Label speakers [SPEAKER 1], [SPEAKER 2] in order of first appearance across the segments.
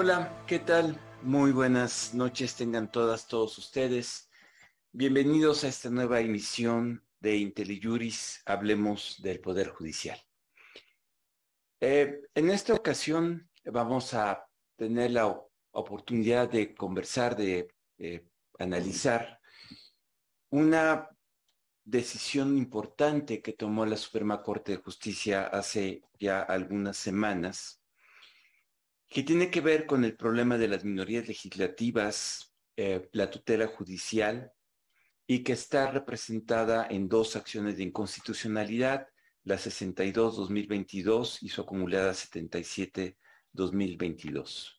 [SPEAKER 1] Hola, ¿qué tal? Muy buenas noches tengan todas, todos ustedes. Bienvenidos a esta nueva emisión de IntelliJuris, Hablemos del Poder Judicial. Eh, en esta ocasión vamos a tener la oportunidad de conversar, de eh, analizar una decisión importante que tomó la Suprema Corte de Justicia hace ya algunas semanas, que tiene que ver con el problema de las minorías legislativas, eh, la tutela judicial, y que está representada en dos acciones de inconstitucionalidad, la 62-2022 y su acumulada 77-2022.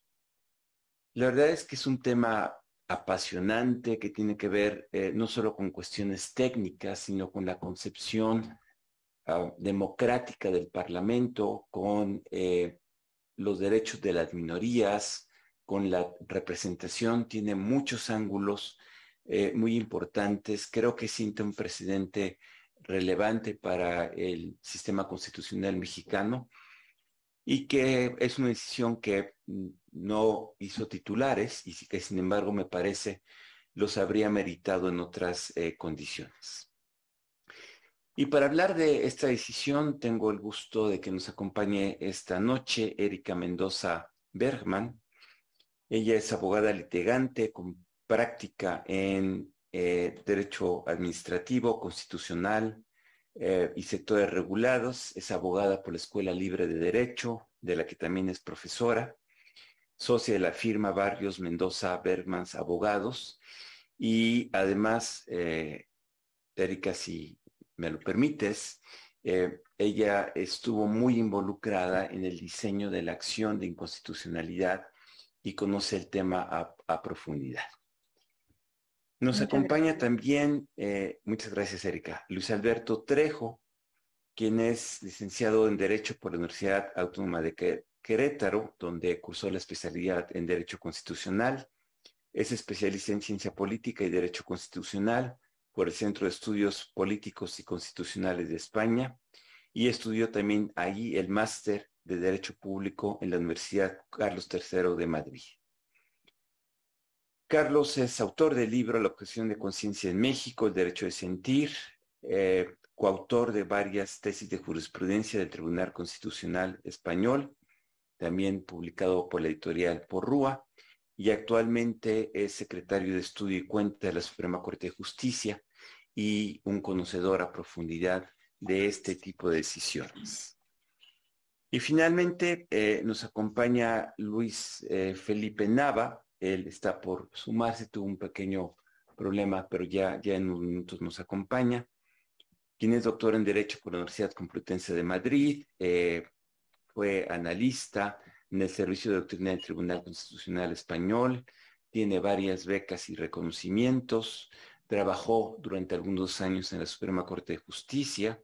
[SPEAKER 1] La verdad es que es un tema apasionante que tiene que ver eh, no solo con cuestiones técnicas, sino con la concepción uh, democrática del Parlamento, con eh, los derechos de las minorías, con la representación, tiene muchos ángulos eh, muy importantes. Creo que siente un presidente relevante para el sistema constitucional mexicano y que es una decisión que no hizo titulares y que sin embargo me parece los habría meritado en otras eh, condiciones. Y para hablar de esta decisión tengo el gusto de que nos acompañe esta noche Erika Mendoza Bergman. Ella es abogada litigante con práctica en eh, derecho administrativo, constitucional, eh, y sectores regulados. Es abogada por la Escuela Libre de Derecho, de la que también es profesora, socia de la firma Barrios Mendoza Bergmans Abogados. Y además, eh, Erika, si me lo permites, eh, ella estuvo muy involucrada en el diseño de la acción de inconstitucionalidad y conoce el tema a profundidad. Nos acompaña también, eh, muchas gracias Erika, Luis Alberto Trejo, quien es licenciado en Derecho por la Universidad Autónoma de Querétaro, donde cursó la especialidad en Derecho Constitucional. Es especialista en Ciencia Política y Derecho Constitucional por el Centro de Estudios Políticos y Constitucionales de España y estudió también ahí el máster de Derecho Público en la Universidad Carlos III de Madrid. Carlos es autor del libro La objeción de conciencia en México, el derecho de sentir, eh, coautor de varias tesis de jurisprudencia del Tribunal Constitucional Español, también publicado por la editorial Porrúa, y actualmente es secretario de estudio y cuenta de la Suprema Corte de Justicia y un conocedor a profundidad de este tipo de decisiones. Y finalmente eh, nos acompaña Luis eh, Felipe Nava, él está por sumarse, tuvo un pequeño problema, pero ya, ya en unos minutos nos acompaña. Quien es doctor en Derecho por la Universidad Complutense de Madrid, eh, fue analista en el Servicio de Doctrina del Tribunal Constitucional Español, tiene varias becas y reconocimientos, trabajó durante algunos años en la Suprema Corte de Justicia,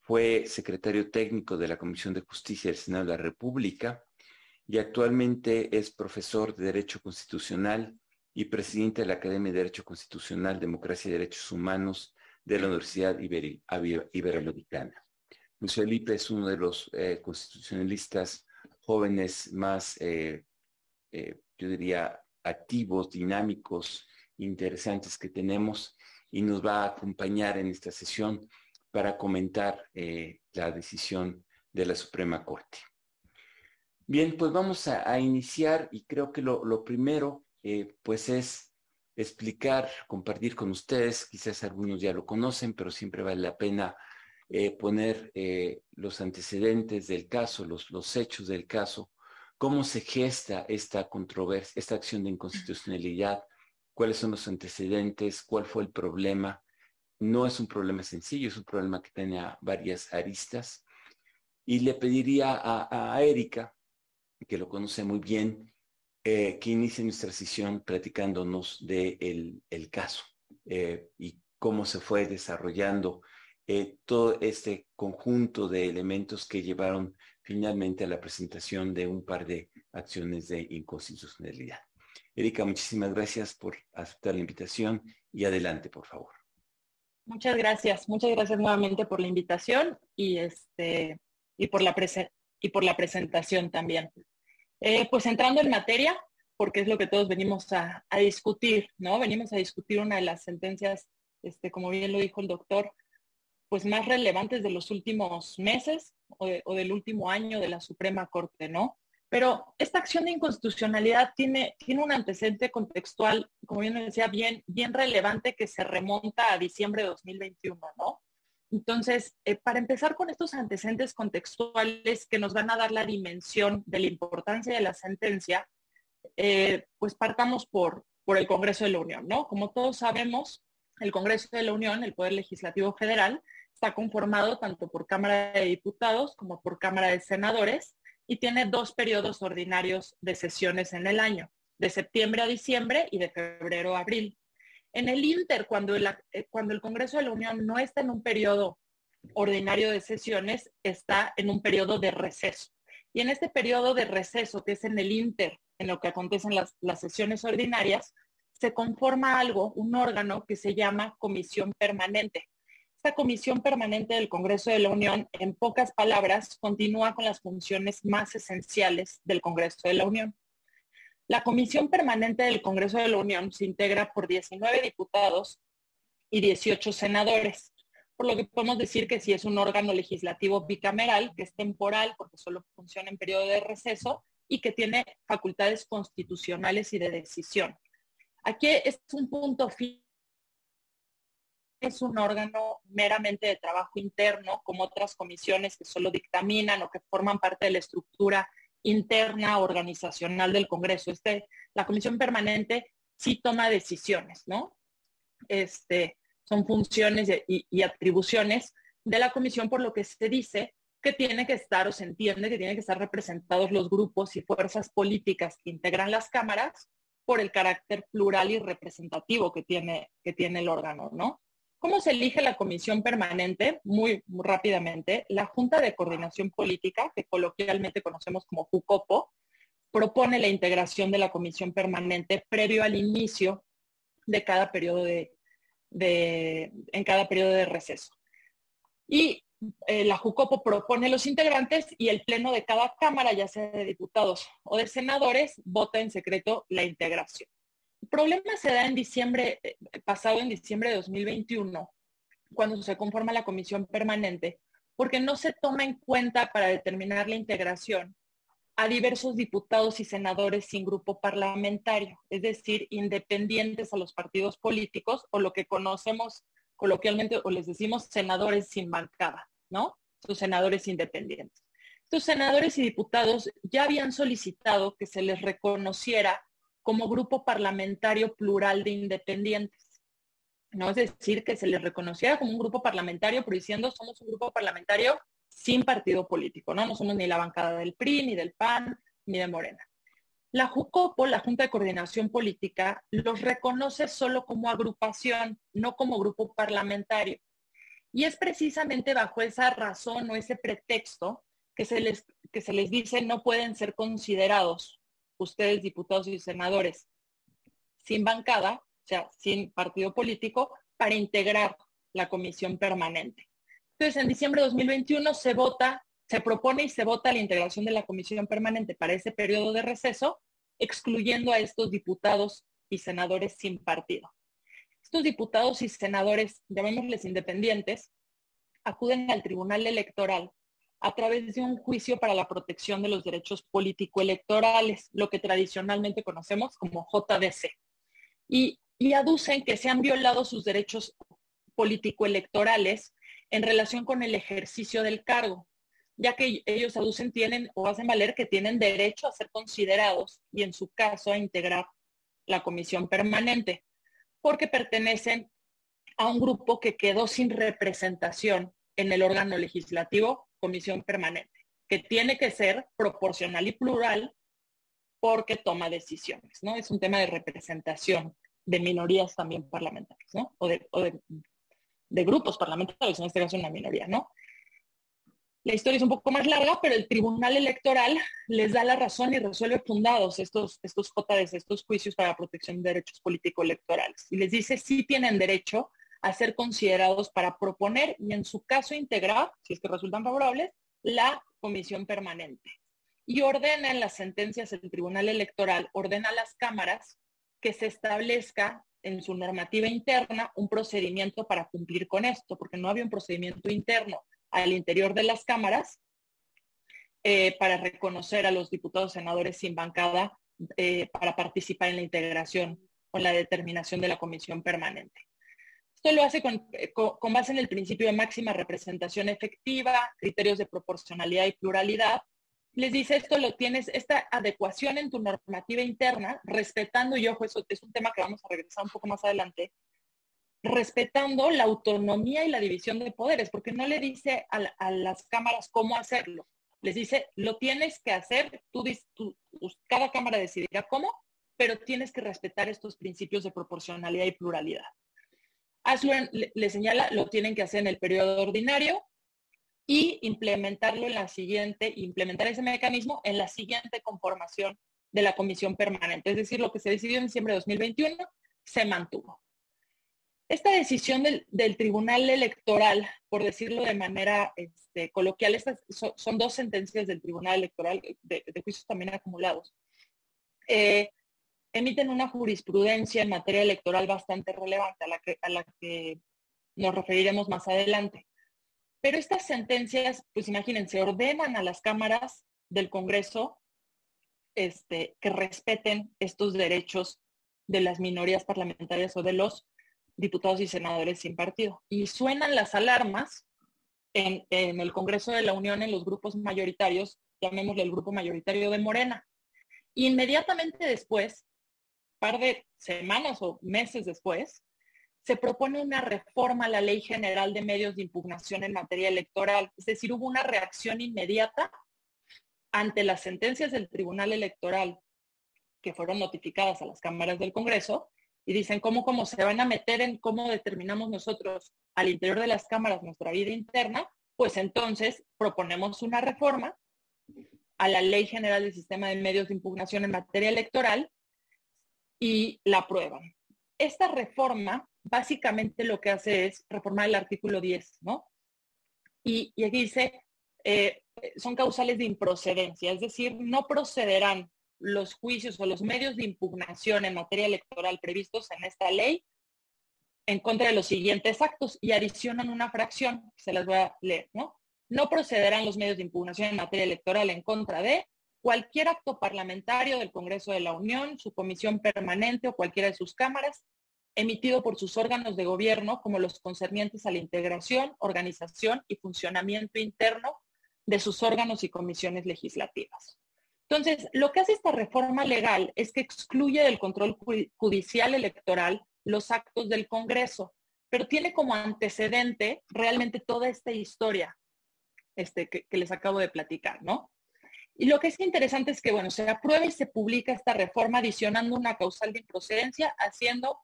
[SPEAKER 1] fue secretario técnico de la Comisión de Justicia del Senado de la República, y actualmente es profesor de Derecho Constitucional y presidente de la Academia de Derecho Constitucional, Democracia y Derechos Humanos de la Universidad Iberoamericana. Luis Felipe es uno de los eh, constitucionalistas jóvenes más, eh, eh, yo diría, activos, dinámicos, interesantes que tenemos y nos va a acompañar en esta sesión para comentar la decisión de la Suprema Corte. Bien, pues vamos a, iniciar y creo que lo, primero eh, pues es explicar, compartir con ustedes, quizás algunos ya lo conocen, pero siempre vale la pena eh, poner eh, los antecedentes del caso, los, los hechos del caso, cómo se gesta esta controversia, esta acción de inconstitucionalidad, cuáles son los antecedentes, cuál fue el problema. No es un problema sencillo, es un problema que tenía varias aristas. Y le pediría a, Erika que lo conoce muy bien, eh, que inicie nuestra sesión platicándonos del el caso y cómo se fue desarrollando eh, todo este conjunto de elementos que llevaron finalmente a la presentación de un par de acciones de inconstitucionalidad. Erika, muchísimas gracias por aceptar la invitación y adelante, por favor.
[SPEAKER 2] Muchas gracias, muchas gracias nuevamente por la invitación y este y por la y por la presentación también. Eh, pues entrando en materia, porque es lo que todos venimos a, discutir, ¿no? Venimos a discutir una de las sentencias, este, como bien lo dijo el doctor, pues más relevantes de los últimos meses o, del último año de la Suprema Corte, ¿no? Pero esta acción de inconstitucionalidad tiene, tiene un antecedente contextual, como bien decía, bien, bien relevante que se remonta a diciembre de 2021, ¿no? Entonces, eh, para empezar con estos antecedentes contextuales que nos van a dar la dimensión de la importancia de la sentencia, eh, pues partamos por, por el Congreso de la Unión, ¿no? Como todos sabemos, el Congreso de la Unión, el Poder Legislativo Federal, está conformado tanto por Cámara de Diputados como por Cámara de Senadores y tiene dos periodos ordinarios de sesiones en el año, de septiembre a diciembre y de febrero a abril. En el Inter, cuando el, eh, cuando el Congreso de la Unión no está en un periodo ordinario de sesiones, está en un periodo de receso. Y en este periodo de receso, que es en el Inter, en lo que acontecen las, las sesiones ordinarias, se conforma algo, un órgano que se llama comisión permanente. Esta comisión permanente del Congreso de la Unión, en pocas palabras, continúa con las funciones más esenciales del Congreso de la Unión. La comisión permanente del Congreso de la Unión se integra por 19 diputados y 18 senadores, por lo que podemos decir que si es un órgano legislativo bicameral, que es temporal porque solo funciona en periodo de receso y que tiene facultades constitucionales y de decisión. Aquí es un punto fin es un órgano meramente de trabajo interno, como otras comisiones que solo dictaminan o que forman parte de la estructura interna organizacional del Congreso. Este, la comisión permanente sí toma decisiones, ¿no? Este, son funciones y, atribuciones de la comisión, por lo que se dice que tiene que estar o se entiende que tienen que estar representados los grupos y fuerzas políticas que integran las cámaras por el carácter plural y representativo que tiene, que tiene el órgano, ¿no? ¿Cómo se elige la comisión permanente? Muy, rápidamente, la Junta de Coordinación Política, que coloquialmente conocemos como JUCOPO, propone la integración de la comisión permanente previo al inicio de cada periodo de, en cada periodo de receso. Y eh, la JUCOPO propone los integrantes y el pleno de cada cámara, ya sea de diputados o de senadores, vota en secreto la integración. El problema se da en diciembre, eh, pasado en diciembre de 2021, cuando se conforma la comisión permanente, porque no se toma en cuenta para determinar la integración a diversos diputados y senadores sin grupo parlamentario, es decir, independientes a los partidos políticos o lo que conocemos coloquialmente o les decimos senadores sin bancada, ¿no? Sus senadores independientes. Estos senadores y diputados ya habían solicitado que se les reconociera como grupo parlamentario plural de independientes. No es decir, que se les reconociera como un grupo parlamentario, pero diciendo somos un grupo parlamentario sin partido político, ¿no? No somos ni la bancada del PRI, ni del PAN, ni de Morena. La JUCOPO, la Junta de Coordinación Política, los reconoce solo como agrupación, no como grupo parlamentario. Y es precisamente bajo esa razón o ese pretexto que se les, que se les dice no pueden ser considerados ustedes, diputados y senadores, sin bancada, o sea, sin partido político, para integrar la comisión permanente. Entonces, en diciembre de 2021 se vota, se propone y se vota la integración de la comisión permanente para ese periodo de receso, excluyendo a estos diputados y senadores sin partido. Estos diputados y senadores, llamémosles independientes, acuden al Tribunal Electoral a través de un juicio para la protección de los derechos político-electorales, lo que tradicionalmente conocemos como JDC. Y, aducen que se han violado sus derechos político-electorales en relación con el ejercicio del cargo, ya que ellos aducen tienen o hacen valer que tienen derecho a ser considerados y en su caso a integrar la comisión permanente, porque pertenecen a un grupo que quedó sin representación en el órgano legislativo comisión permanente, que tiene que ser proporcional y plural porque toma decisiones, ¿no? Es un tema de representación de minorías también parlamentarias, ¿no? O de, grupos parlamentarios, en este caso una minoría, ¿no? La historia es un poco más larga, pero el Tribunal Electoral les da la razón y resuelve fundados estos, estos JDs, estos juicios para protección de derechos político-electorales. Y les dice si tienen derecho a ser considerados para proponer y en su caso integrar, si es que resultan favorables, la comisión permanente. y ordena en las sentencias del Tribunal Electoral, ordena a las cámaras que se establezca en su normativa interna un procedimiento para cumplir con esto, porque no había un procedimiento interno al interior de las cámaras eh, para reconocer a los diputados senadores sin bancada eh, para participar en la integración o la determinación de la comisión permanente. Esto lo hace eh, con, base en el principio de máxima representación efectiva, criterios de proporcionalidad y pluralidad. Les dice esto lo tienes, esta adecuación en tu normativa interna, respetando, y ojo, eso es un tema que vamos a regresar un poco más adelante, respetando la autonomía y la división de poderes, porque no le dice a, las cámaras cómo hacerlo. Les dice, lo tienes que hacer, tú, cada cámara decidirá cómo, pero tienes que respetar estos principios de proporcionalidad y pluralidad hazlo, le, señala, lo tienen que hacer en el periodo ordinario y implementarlo en la siguiente, implementar ese mecanismo en la siguiente conformación de la comisión permanente. Es decir, lo que se decidió en diciembre de 2021 se mantuvo. Esta decisión del, Tribunal Electoral, por decirlo de manera este, coloquial, estas son, dos sentencias del Tribunal Electoral de, juicios también acumulados. Eh, emiten una jurisprudencia en materia electoral bastante relevante a la que, nos referiremos más adelante. Pero estas sentencias, pues imagínense, ordenan a las cámaras del Congreso este, que respeten estos derechos de las minorías parlamentarias o de los diputados y senadores sin partido. Y suenan las alarmas en el Congreso de la Unión, en los grupos mayoritarios, llamémosle el grupo mayoritario de Morena. Inmediatamente después, par de semanas o meses después, se propone una reforma a la Ley General de Medios de Impugnación en materia electoral. Es decir, hubo una reacción inmediata ante las sentencias del Tribunal Electoral que fueron notificadas a las cámaras del Congreso y dicen cómo, cómo se van a meter en cómo determinamos nosotros al interior de las cámaras nuestra vida interna, pues entonces proponemos una reforma a la Ley General del Sistema de Medios de Impugnación en materia electoral y la aprueban. Esta reforma básicamente lo que hace es reformar el artículo 10, ¿no? Y, aquí dice, eh, son causales de improcedencia, es decir, no procederán los juicios o los medios de impugnación en materia electoral previstos en esta ley en contra de los siguientes actos y adicionan una fracción, se las voy a leer, ¿no? No procederán los medios de impugnación en materia electoral en contra de cualquier acto parlamentario del Congreso de la Unión, su comisión permanente o cualquiera de sus cámaras, emitido por sus órganos de gobierno como los concernientes a la integración, organización y funcionamiento interno de sus órganos y comisiones legislativas. Entonces, lo que hace esta reforma legal es que excluye del control judicial electoral los actos del Congreso, pero tiene como antecedente realmente toda esta historia este, que, que les acabo de platicar, ¿no? Y lo que es interesante es que, bueno, se aprueba y se publica esta reforma adicionando una causal de improcedencia, haciendo,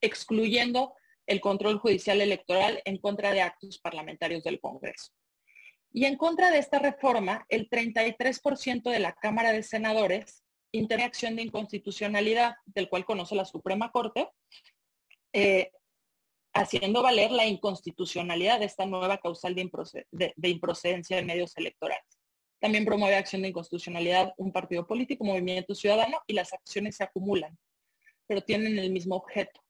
[SPEAKER 2] excluyendo el control judicial electoral en contra de actos parlamentarios del Congreso. Y en contra de esta reforma, el 33% de la Cámara de Senadores interna acción de inconstitucionalidad, del cual conoce la Suprema Corte, eh, haciendo valer la inconstitucionalidad de esta nueva causal de improcedencia en medios electorales. También promueve acción de inconstitucionalidad un partido político, movimiento ciudadano, y las acciones se acumulan, pero tienen el mismo objeto.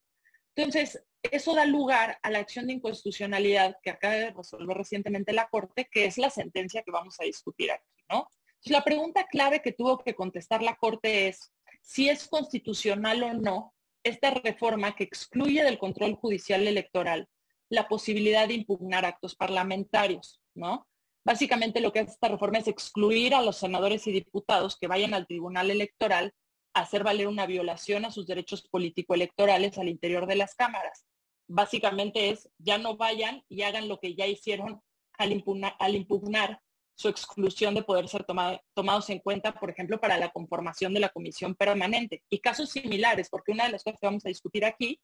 [SPEAKER 2] Entonces, eso da lugar a la acción de inconstitucionalidad que acaba de resolver recientemente la Corte, que es la sentencia que vamos a discutir aquí, ¿no? Entonces, la pregunta clave que tuvo que contestar la Corte es si es constitucional o no esta reforma que excluye del control judicial electoral la posibilidad de impugnar actos parlamentarios, ¿no? Básicamente lo que hace esta reforma es excluir a los senadores y diputados que vayan al Tribunal Electoral a hacer valer una violación a sus derechos político-electorales al interior de las cámaras. Básicamente es, ya no vayan y hagan lo que ya hicieron al impugnar, su exclusión de poder ser tomados en cuenta, por ejemplo, para la conformación de la comisión permanente. Y casos similares, porque una de las cosas que vamos a discutir aquí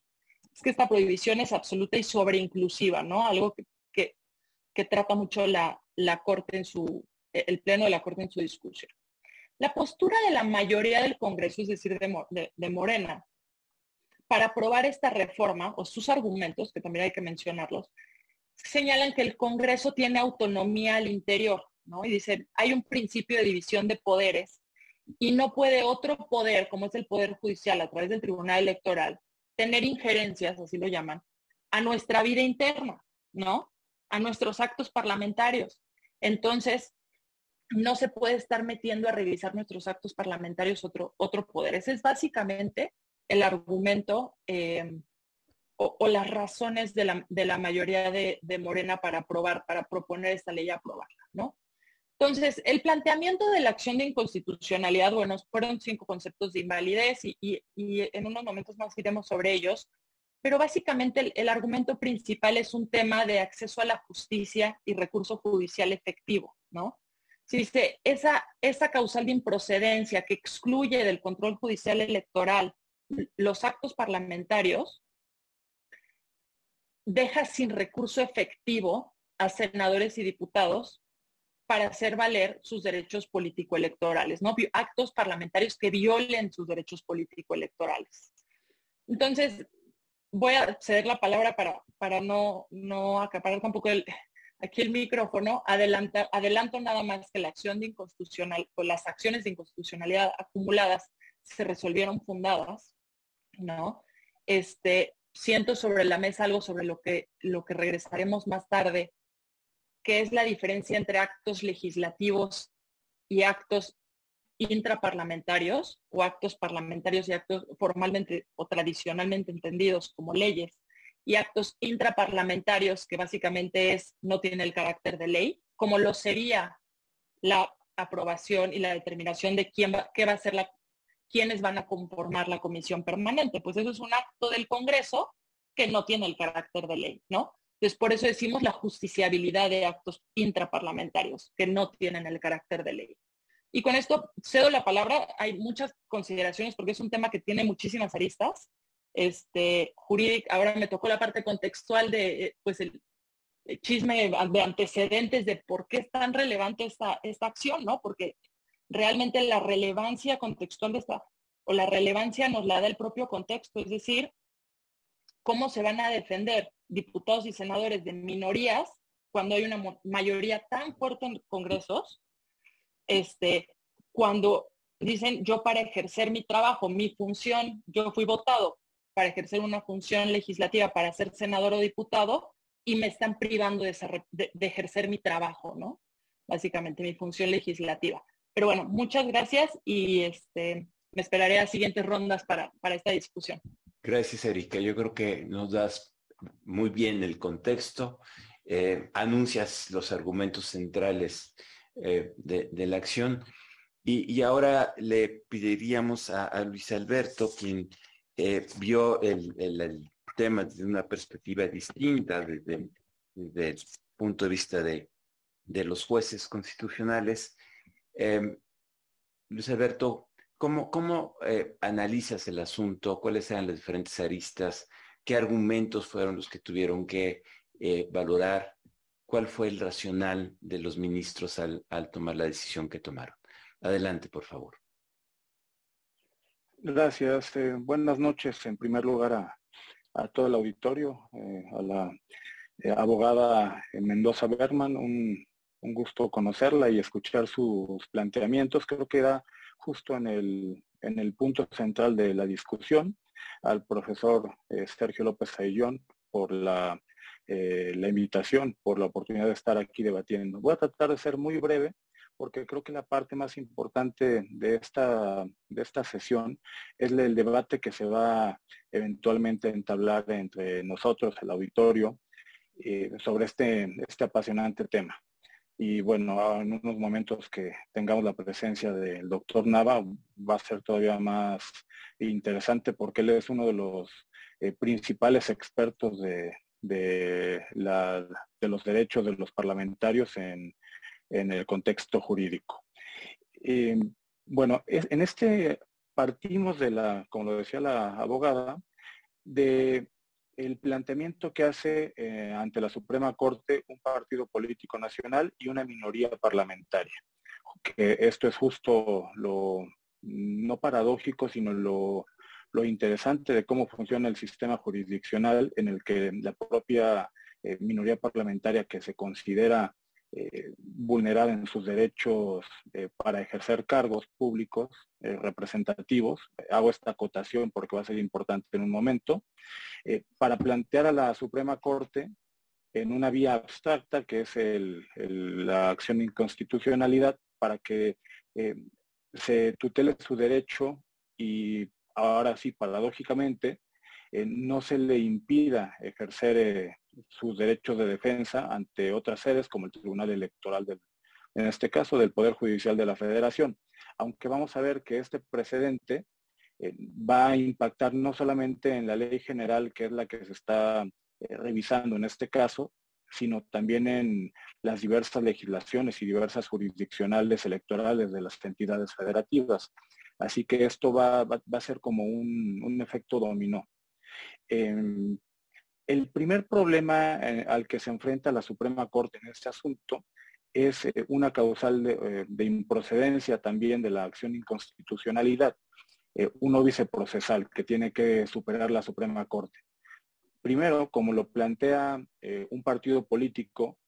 [SPEAKER 2] es que esta prohibición es absoluta y sobreinclusiva, ¿no? Algo que, trata mucho la, la Corte en su, el Pleno de la Corte en su discusión. La postura de la mayoría del Congreso, es decir, de, Morena, para aprobar esta reforma, o sus argumentos, que también hay que mencionarlos, señalan que el Congreso tiene autonomía al interior, ¿no? Y dice, hay un principio de división de poderes y no puede otro poder, como es el Poder Judicial a través del Tribunal Electoral, tener injerencias, así lo llaman, a nuestra vida interna, ¿no? A nuestros actos parlamentarios. Entonces, no se puede estar metiendo a revisar nuestros actos parlamentarios otro, otro poder. Ese es básicamente el argumento eh, o, las razones de la, mayoría de, de, Morena para aprobar, para proponer esta ley y aprobarla, ¿no? Entonces, el planteamiento de la acción de inconstitucionalidad, bueno, fueron cinco conceptos de invalidez y, en unos momentos más iremos sobre ellos, pero básicamente el, argumento principal es un tema de acceso a la justicia y recurso judicial efectivo, ¿no? Si dice, esa, esa causal de improcedencia que excluye del control judicial electoral los actos parlamentarios, deja sin recurso efectivo a senadores y diputados para hacer valer sus derechos político-electorales, ¿no? Actos parlamentarios que violen sus derechos político-electorales. Entonces, voy a ceder la palabra para, para no, no acaparar tampoco aquí el micrófono. Adelanta, adelanto nada más que la acción de inconstitucional, o las acciones de inconstitucionalidad acumuladas se resolvieron fundadas, ¿no? Este, siento sobre la mesa algo sobre lo que, lo que regresaremos más tarde, que es la diferencia entre actos legislativos y actos intraparlamentarios o actos parlamentarios y actos formalmente o tradicionalmente entendidos como leyes y actos intraparlamentarios que básicamente es no tiene el carácter de ley, como lo sería la aprobación y la determinación de quién va, qué va a ser la, quiénes van a conformar la comisión permanente. Pues eso es un acto del Congreso que no tiene el carácter de ley, ¿no? Entonces, por eso decimos la justiciabilidad de actos intraparlamentarios que no tienen el carácter de ley. Y con esto cedo la palabra. Hay muchas consideraciones porque es un tema que tiene muchísimas aristas. Este, jurídica, ahora me tocó la parte contextual de, pues, el, chisme de antecedentes de por qué es tan relevante esta, esta acción, ¿no? Porque realmente la relevancia contextual de esta, o la relevancia nos la da el propio contexto, es decir, cómo se van a defender diputados y senadores de minorías cuando hay una mayoría tan fuerte en congresos, este, cuando dicen yo para ejercer mi trabajo, mi función, yo fui votado para ejercer una función legislativa, para ser senador o diputado, y me están privando de, ejercer mi trabajo, ¿no? Básicamente mi función legislativa. Pero bueno, muchas gracias y este, me esperaré a siguientes rondas para, para esta discusión.
[SPEAKER 1] Gracias, Erika. Yo creo que nos das muy bien el contexto, eh, anuncias los argumentos centrales eh, de, la acción y, ahora le pediríamos a, Luis Alberto, quien eh, vio el, tema desde una perspectiva distinta, desde, el punto de vista de, de los jueces constitucionales. Luis Alberto, ¿Cómo, eh, analizas el asunto? ¿Cuáles eran las diferentes aristas? ¿Qué argumentos fueron los que tuvieron que eh, valorar? ¿Cuál fue el racional de los ministros al, tomar la decisión que tomaron? Adelante, por favor.
[SPEAKER 3] Gracias. Eh, buenas noches, en primer lugar, a, todo el auditorio, a la abogada Mendoza Berman. Un, gusto conocerla y escuchar sus planteamientos. Creo que da justo en el, punto central de la discusión, al profesor eh, Sergio López Ayllón por la, eh, la invitación, por la oportunidad de estar aquí debatiendo. Voy a tratar de ser muy breve porque creo que la parte más importante de esta, de esta sesión es el debate que se va eventualmente a entablar entre nosotros, el auditorio, eh, sobre este, este apasionante tema. Y bueno, en unos momentos que tengamos la presencia del doctor Nava, va a ser todavía más interesante porque él es uno de los eh, principales expertos de, de, los derechos de los parlamentarios en, en el contexto jurídico. Y, bueno, en este partimos de la, como lo decía la abogada, de el planteamiento que hace eh, ante la Suprema Corte un partido político nacional y una minoría parlamentaria. Que esto es justo lo no paradójico, sino lo, interesante de cómo funciona el sistema jurisdiccional en el que la propia eh, minoría parlamentaria que se considera eh, vulnerar en sus derechos eh, para ejercer cargos públicos representativos. Hago esta acotación porque va a ser importante en un momento. para plantear a la Suprema Corte en una vía abstracta, que es la acción de inconstitucionalidad, para que se tutele su derecho y ahora sí, paradójicamente, no se le impida ejercer sus derechos de defensa ante otras sedes como el Tribunal Electoral, del, en este caso del Poder Judicial de la Federación. Aunque vamos a ver que este precedente eh, va a impactar no solamente en la ley general, que es la que se está eh, revisando en este caso, sino también en las diversas legislaciones y diversas jurisdiccionales electorales de las entidades federativas. Así que esto va, a ser como un, efecto dominó. Em, el primer problema eh, al que se enfrenta la Suprema Corte en este asunto es eh, una causal eh, de, improcedencia también de la acción de inconstitucionalidad, un óbice procesal que tiene que superar la Suprema Corte. Primero, como lo plantea un partido político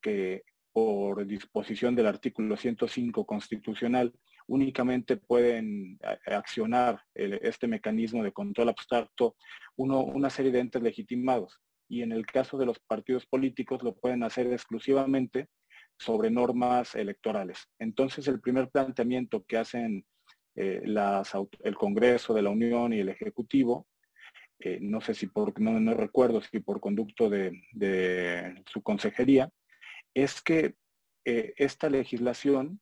[SPEAKER 3] que por disposición del artículo 105 constitucional únicamente pueden accionar este mecanismo de control abstracto una serie de entes legitimados. Y en el caso de los partidos políticos lo pueden hacer exclusivamente sobre normas electorales. Entonces el primer planteamiento que hacen eh, el Congreso de la Unión y el Ejecutivo, eh, no sé si por, no, recuerdo si por conducto de, su consejería, es que eh, esta legislación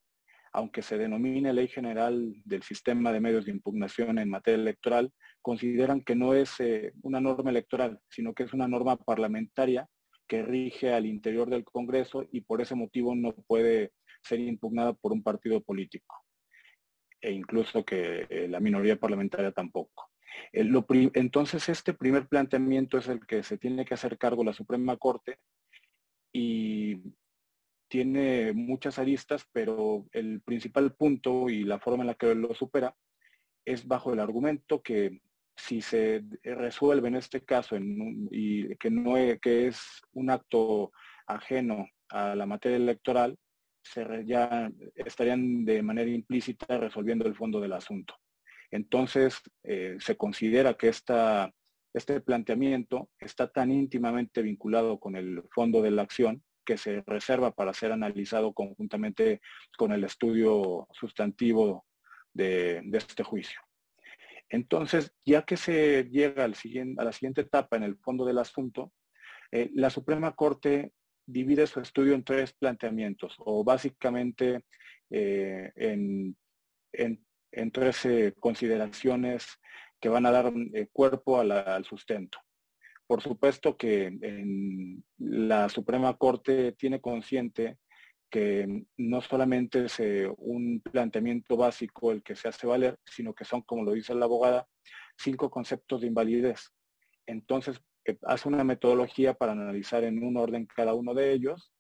[SPEAKER 3] aunque se denomine Ley General del Sistema de Medios de Impugnación en materia electoral, consideran que no es eh, una norma electoral, sino que es una norma parlamentaria que rige al interior del Congreso y por ese motivo no puede ser impugnada por un partido político e incluso que eh, la minoría parlamentaria tampoco. entonces, este primer planteamiento es el que se tiene que hacer cargo la Suprema Corte y tiene muchas aristas, pero el principal punto y la forma en la que lo supera es bajo el argumento que si se resuelve en este caso y que no es, que es un acto ajeno a la materia electoral, se ya estarían de manera implícita resolviendo el fondo del asunto. Entonces, eh, se considera que esta, este planteamiento está tan íntimamente vinculado con el fondo de la acción que se reserva para ser analizado conjuntamente con el estudio sustantivo de, este juicio. Entonces, ya que se llega al siguiente, a la siguiente etapa en el fondo del asunto, eh, la Suprema Corte divide su estudio en tres planteamientos, o básicamente eh, en, en, tres consideraciones que van a dar eh, cuerpo al sustento. Por supuesto que la Suprema Corte tiene consciente que no solamente es eh, un planteamiento básico el que se hace valer, sino que son, como lo dice la abogada, cinco conceptos de invalidez. Entonces, eh, hace una metodología para analizar en un orden cada uno de ellos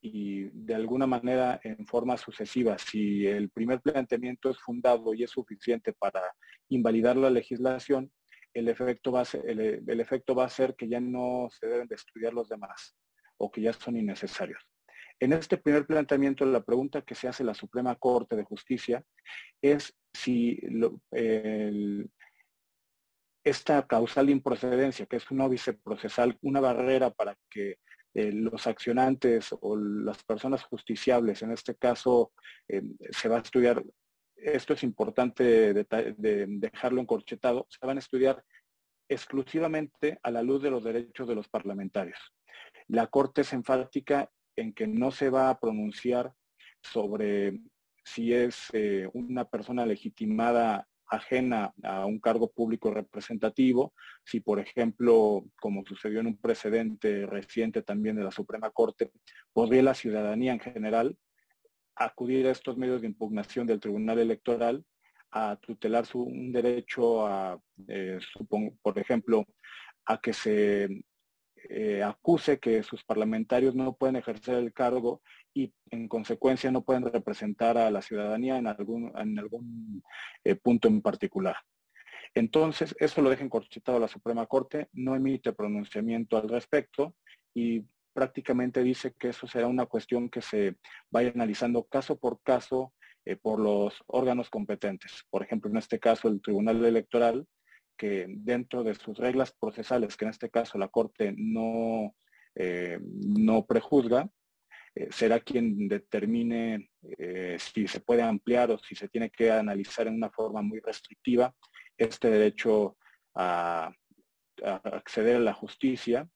[SPEAKER 3] y de alguna manera en forma sucesiva. Si el primer planteamiento es fundado y es suficiente para invalidar la legislación, el efecto, va a ser, el, efecto va a ser que ya no se deben de estudiar los demás o que ya son innecesarios. En este primer planteamiento, la pregunta que se hace la Suprema Corte de Justicia es si esta causal de improcedencia, que es un óbice procesal, una barrera para que eh, los accionantes o las personas justiciables, en este caso, eh, se va a estudiar esto es importante de, dejarlo encorchetado, se van a estudiar exclusivamente a la luz de los derechos de los parlamentarios. La Corte es enfática en que no se va a pronunciar sobre si es eh, una persona legitimada ajena a un cargo público representativo, si por ejemplo, como sucedió en un precedente reciente también de la Suprema Corte, podría la ciudadanía en general acudir a estos medios de impugnación del Tribunal Electoral a tutelar su, un derecho a, eh, por ejemplo, a que se eh, acuse que sus parlamentarios no pueden ejercer el cargo y en consecuencia no pueden representar a la ciudadanía en algún, en algún eh, punto en particular. Entonces, eso lo deja encorchetado la Suprema Corte, no emite pronunciamiento al respecto y prácticamente dice que eso será una cuestión que se vaya analizando caso por caso eh, por los órganos competentes. Por ejemplo, en este caso, el Tribunal Electoral, que dentro de sus reglas procesales, que en este caso la Corte no, eh, no prejuzga, eh, será quien determine si se puede ampliar o si se tiene que analizar en una forma muy restrictiva este derecho a, acceder a la justicia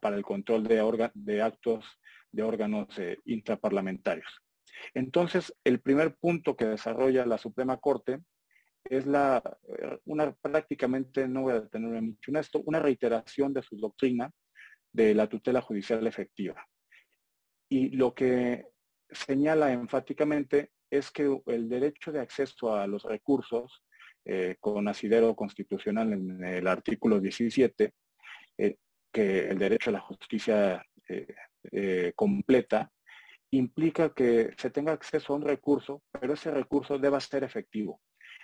[SPEAKER 3] para el control de, de actos de órganos intraparlamentarios. Entonces, el primer punto que desarrolla la Suprema Corte es la, eh, una prácticamente, no voy a detenerme mucho en esto, una reiteración de su doctrina de la tutela judicial efectiva. Y lo que señala enfáticamente es que el derecho de acceso a los recursos eh, con asidero constitucional en el artículo 17, eh, que el derecho a la justicia completa, implica que se tenga acceso a un recurso, pero ese recurso deba ser efectivo.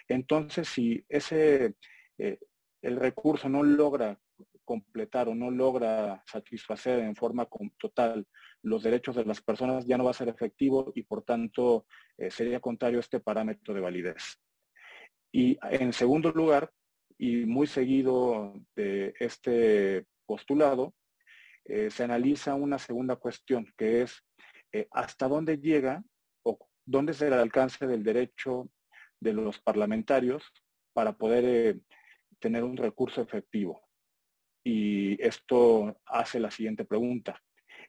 [SPEAKER 3] Entonces, si ese, eh, el recurso no logra completar o no logra satisfacer en forma total los derechos de las personas, ya no va a ser efectivo y por tanto eh, sería contrario este parámetro de validez. Y en segundo lugar, y muy seguido de este postulado, eh, se analiza una segunda cuestión, que es eh, hasta dónde llega o dónde es el alcance del derecho de los parlamentarios para poder eh, tener un recurso efectivo. Y esto hace la siguiente pregunta.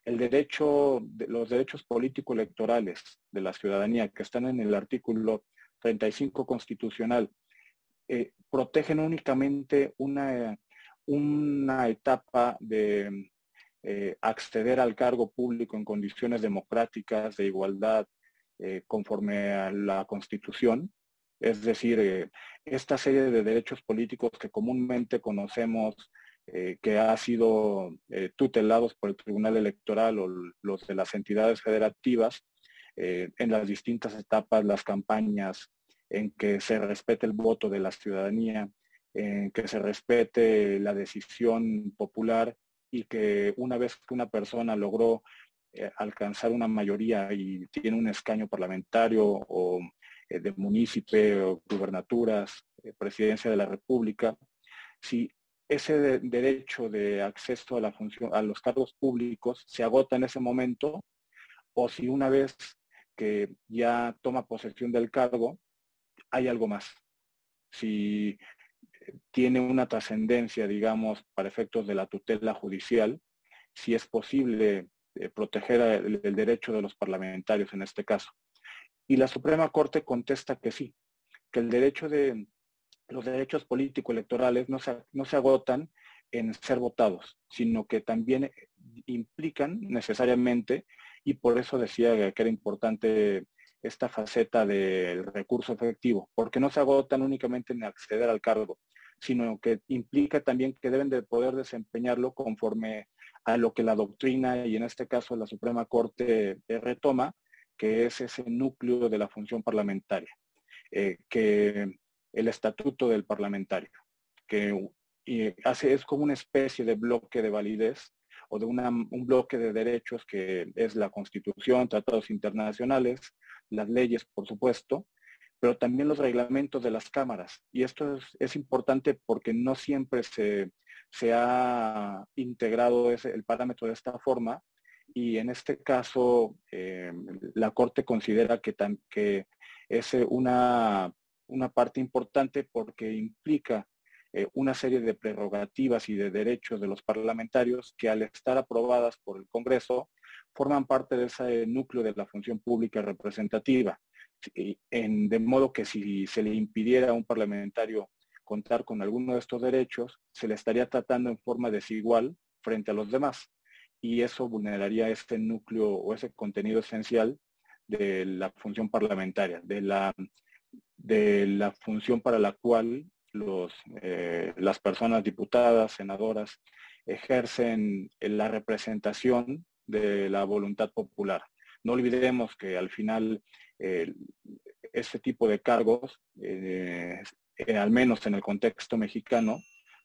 [SPEAKER 3] El derecho, de, los derechos político-electorales de la ciudadanía que están en el artículo 35 constitucional protegen únicamente una, una etapa de eh, acceder al cargo público en condiciones democráticas de igualdad eh, conforme a la Constitución. Es decir, eh, esta serie de derechos políticos que comúnmente conocemos que ha sido tutelados por el Tribunal Electoral o los de las entidades federativas en las distintas etapas, las campañas, en que se respete el voto de la ciudadanía, en que se respete la decisión popular y que una vez que una persona logró eh, alcanzar una mayoría y tiene un escaño parlamentario o eh, de municipio, o gubernaturas, eh, presidencia de la República, si ese derecho de acceso a la función, a los cargos públicos se agota en ese momento, o si una vez que ya toma posesión del cargo, hay algo más. Si tiene una trascendencia, digamos, para efectos de la tutela judicial, si es posible eh, proteger el, derecho de los parlamentarios en este caso. Y la Suprema Corte contesta que sí, que el derecho de los derechos político-electorales no se, no se agotan en ser votados, sino que también implican necesariamente, y por eso decía que era importante esta faceta del recurso efectivo, porque no se agotan únicamente en acceder al cargo, sino que implica también que deben de poder desempeñarlo conforme a lo que la doctrina y en este caso la Suprema Corte eh, retoma, que es ese núcleo de la función parlamentaria, eh, que el estatuto del parlamentario, que hace, es como una especie de bloque de validez o de un bloque de derechos que es la Constitución, tratados internacionales, las leyes, por supuesto, pero también los reglamentos de las cámaras. Y esto es, importante porque no siempre se, ha integrado ese, el parámetro de esta forma y en este caso eh, la Corte considera que, que es una, una parte importante porque implica eh, una serie de prerrogativas y de derechos de los parlamentarios que al estar aprobadas por el Congreso forman parte de ese núcleo de la función pública representativa de modo que si se le impidiera a un parlamentario contar con alguno de estos derechos, se le estaría tratando en forma desigual frente a los demás. Y eso vulneraría este núcleo o ese contenido esencial de la función parlamentaria, de la, de la función para la cual los, eh, las personas diputadas, senadoras, ejercen la representación de la voluntad popular. No olvidemos que al final ese tipo de cargos, eh, eh, al menos en el contexto mexicano,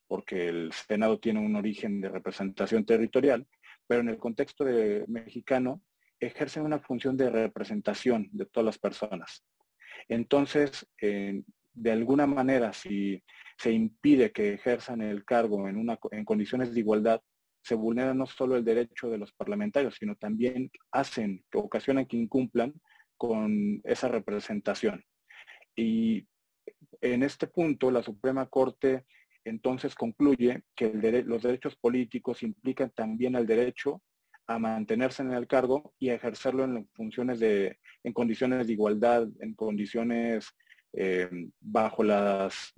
[SPEAKER 3] porque el Senado tiene un origen de representación territorial, pero en el contexto de, mexicano ejercen una función de representación de todas las personas. Entonces, de alguna manera, si se impide que ejerzan el cargo en, una, en condiciones de igualdad, se vulnera no solo el derecho de los parlamentarios, sino también hacen, ocasionan que incumplan con esa representación. Y en este punto, la Suprema Corte entonces concluye que los derechos políticos implican también el derecho a mantenerse en el cargo y a ejercerlo en funciones de, en condiciones de igualdad, en condiciones eh, bajo las,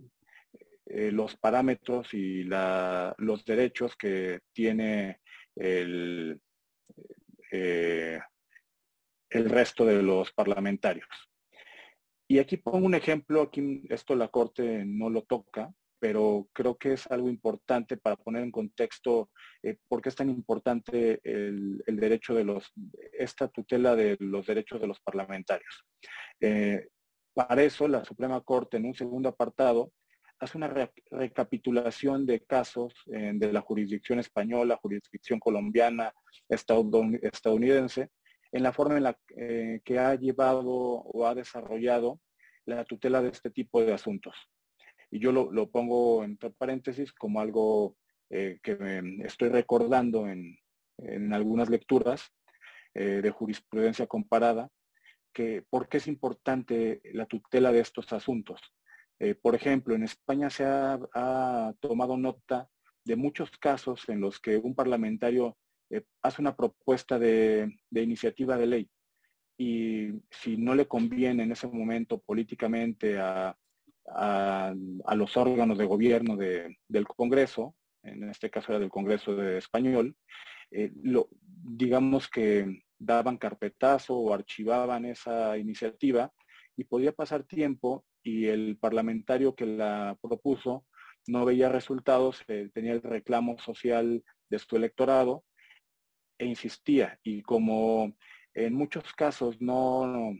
[SPEAKER 3] eh, los parámetros y los derechos que tiene el, eh, el resto de los parlamentarios. Y aquí pongo un ejemplo, aquí esto la Corte no lo toca, pero creo que es algo importante para poner en contexto eh, por qué es tan importante el, derecho de los, esta tutela de los derechos de los parlamentarios. Eh, para eso, la Suprema Corte, en un segundo apartado, hace una recapitulación de casos eh, de la jurisdicción española, jurisdicción colombiana, estadounidense, en la forma en la que ha llevado o ha desarrollado la tutela de este tipo de asuntos y yo lo, pongo entre paréntesis como algo eh, que estoy recordando en, algunas lecturas eh, de jurisprudencia comparada, que por qué es importante la tutela de estos asuntos. Eh, por ejemplo, en España se ha, tomado nota de muchos casos en los que un parlamentario hace una propuesta de, de, iniciativa de ley. Y si no le conviene en ese momento políticamente a, los órganos de gobierno del Congreso, en este caso era del Congreso de Español, eh, lo, digamos que daban carpetazo o archivaban esa iniciativa y podía pasar tiempo y el parlamentario que la propuso no veía resultados, eh, tenía el reclamo social de su electorado e insistía. Y como en muchos casos no,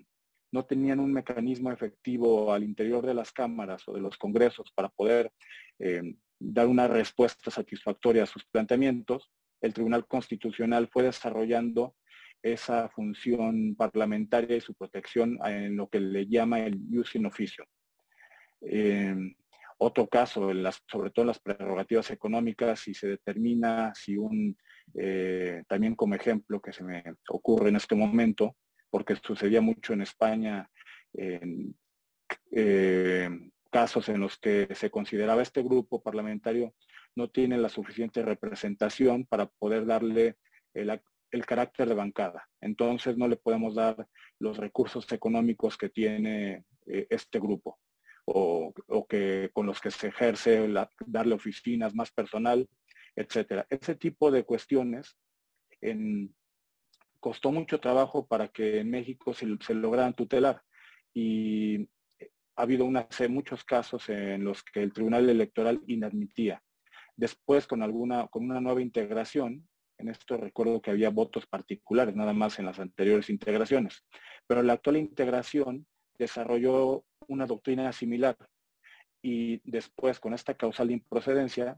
[SPEAKER 3] no tenían un mecanismo efectivo al interior de las cámaras o de los congresos para poder eh, dar una respuesta satisfactoria a sus planteamientos, el Tribunal Constitucional fue desarrollando esa función parlamentaria y su protección en lo que le llama el use in officio. Eh, otro caso, sobre todo en las prerrogativas económicas, si se determina, si un, eh, también como ejemplo que se me ocurre en este momento, porque sucedía mucho en España, en eh, casos en los que se consideraba este grupo parlamentario no tiene la suficiente representación para poder darle el, carácter de bancada. Entonces no le podemos dar los recursos económicos que tiene eh, este grupo o, que con los que se ejerce darle oficinas más personal, etcétera. Ese tipo de cuestiones en, costó mucho trabajo para que en México se, lograran tutelar y ha habido muchos casos en los que el Tribunal Electoral inadmitía. Después, con, alguna, con una nueva integración, en esto recuerdo que había votos particulares, nada más en las anteriores integraciones, pero la actual integración desarrolló una doctrina similar y después con esta causal de improcedencia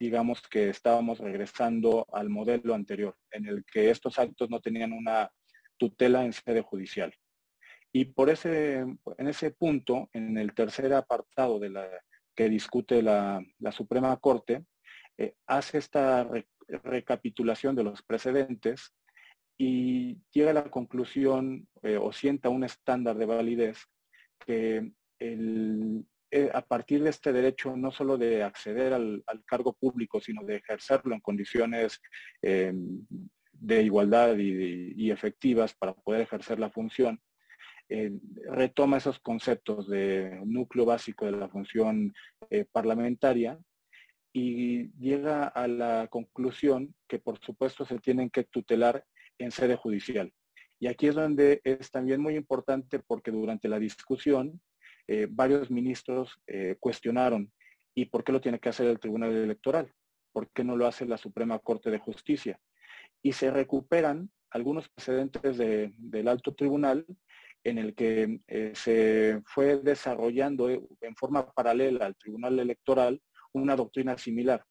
[SPEAKER 3] digamos que estábamos regresando al modelo anterior, en el que estos actos no tenían una tutela en sede judicial. Y por ese, en ese punto, en el tercer apartado de la que discute la, Suprema Corte, eh, hace esta recapitulación de los precedentes y llega a la conclusión eh, o sienta un estándar de validez que el, eh, a partir de este derecho no solo de acceder al, cargo público, sino de ejercerlo en condiciones eh, de igualdad y, efectivas para poder ejercer la función, eh, retoma esos conceptos de núcleo básico de la función parlamentaria y llega a la conclusión que por supuesto se tienen que tutelar en sede judicial. Y aquí es donde es también muy importante porque durante la discusión eh, varios ministros eh, cuestionaron, ¿y por qué lo tiene que hacer el Tribunal Electoral? ¿Por qué no lo hace la Suprema Corte de Justicia? Y se recuperan algunos precedentes del alto tribunal en el que eh, se fue desarrollando en forma paralela al Tribunal Electoral una doctrina similar.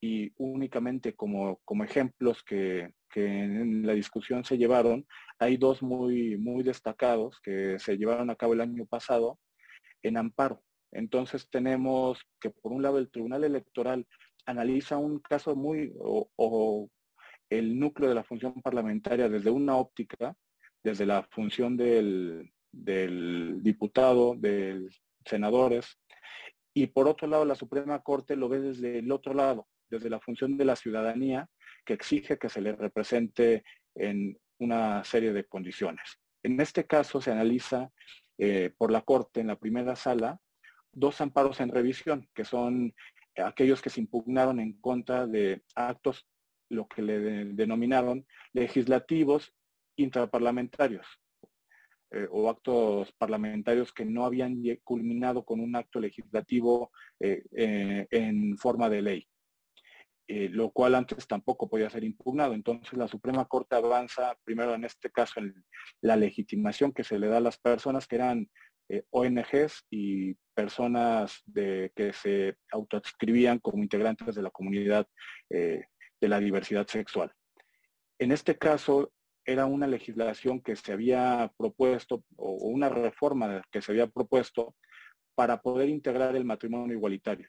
[SPEAKER 3] y únicamente como, como ejemplos que, en la discusión se llevaron, hay dos muy, muy destacados que se llevaron a cabo el año pasado en amparo. Entonces tenemos que por un lado el Tribunal Electoral analiza un caso muy, o, el núcleo de la función parlamentaria desde una óptica, desde la función del, del diputado, de senadores, y por otro lado la Suprema Corte lo ve desde el otro lado, desde la función de la ciudadanía que exige que se le represente en una serie de condiciones. En este caso se analiza eh, por la Corte en la primera sala dos amparos en revisión, que son aquellos que se impugnaron en contra de actos, lo que le denominaron legislativos intraparlamentarios eh, o actos parlamentarios que no habían culminado con un acto legislativo eh, en forma de ley. Eh, lo cual antes tampoco podía ser impugnado. Entonces la Suprema Corte avanza primero en este caso en la legitimación que se le da a las personas que eran eh, ONGs y personas que se autoadscribían como integrantes de la comunidad eh, de la diversidad sexual. En este caso era una legislación que se había propuesto o una reforma que se había propuesto para poder integrar el matrimonio igualitario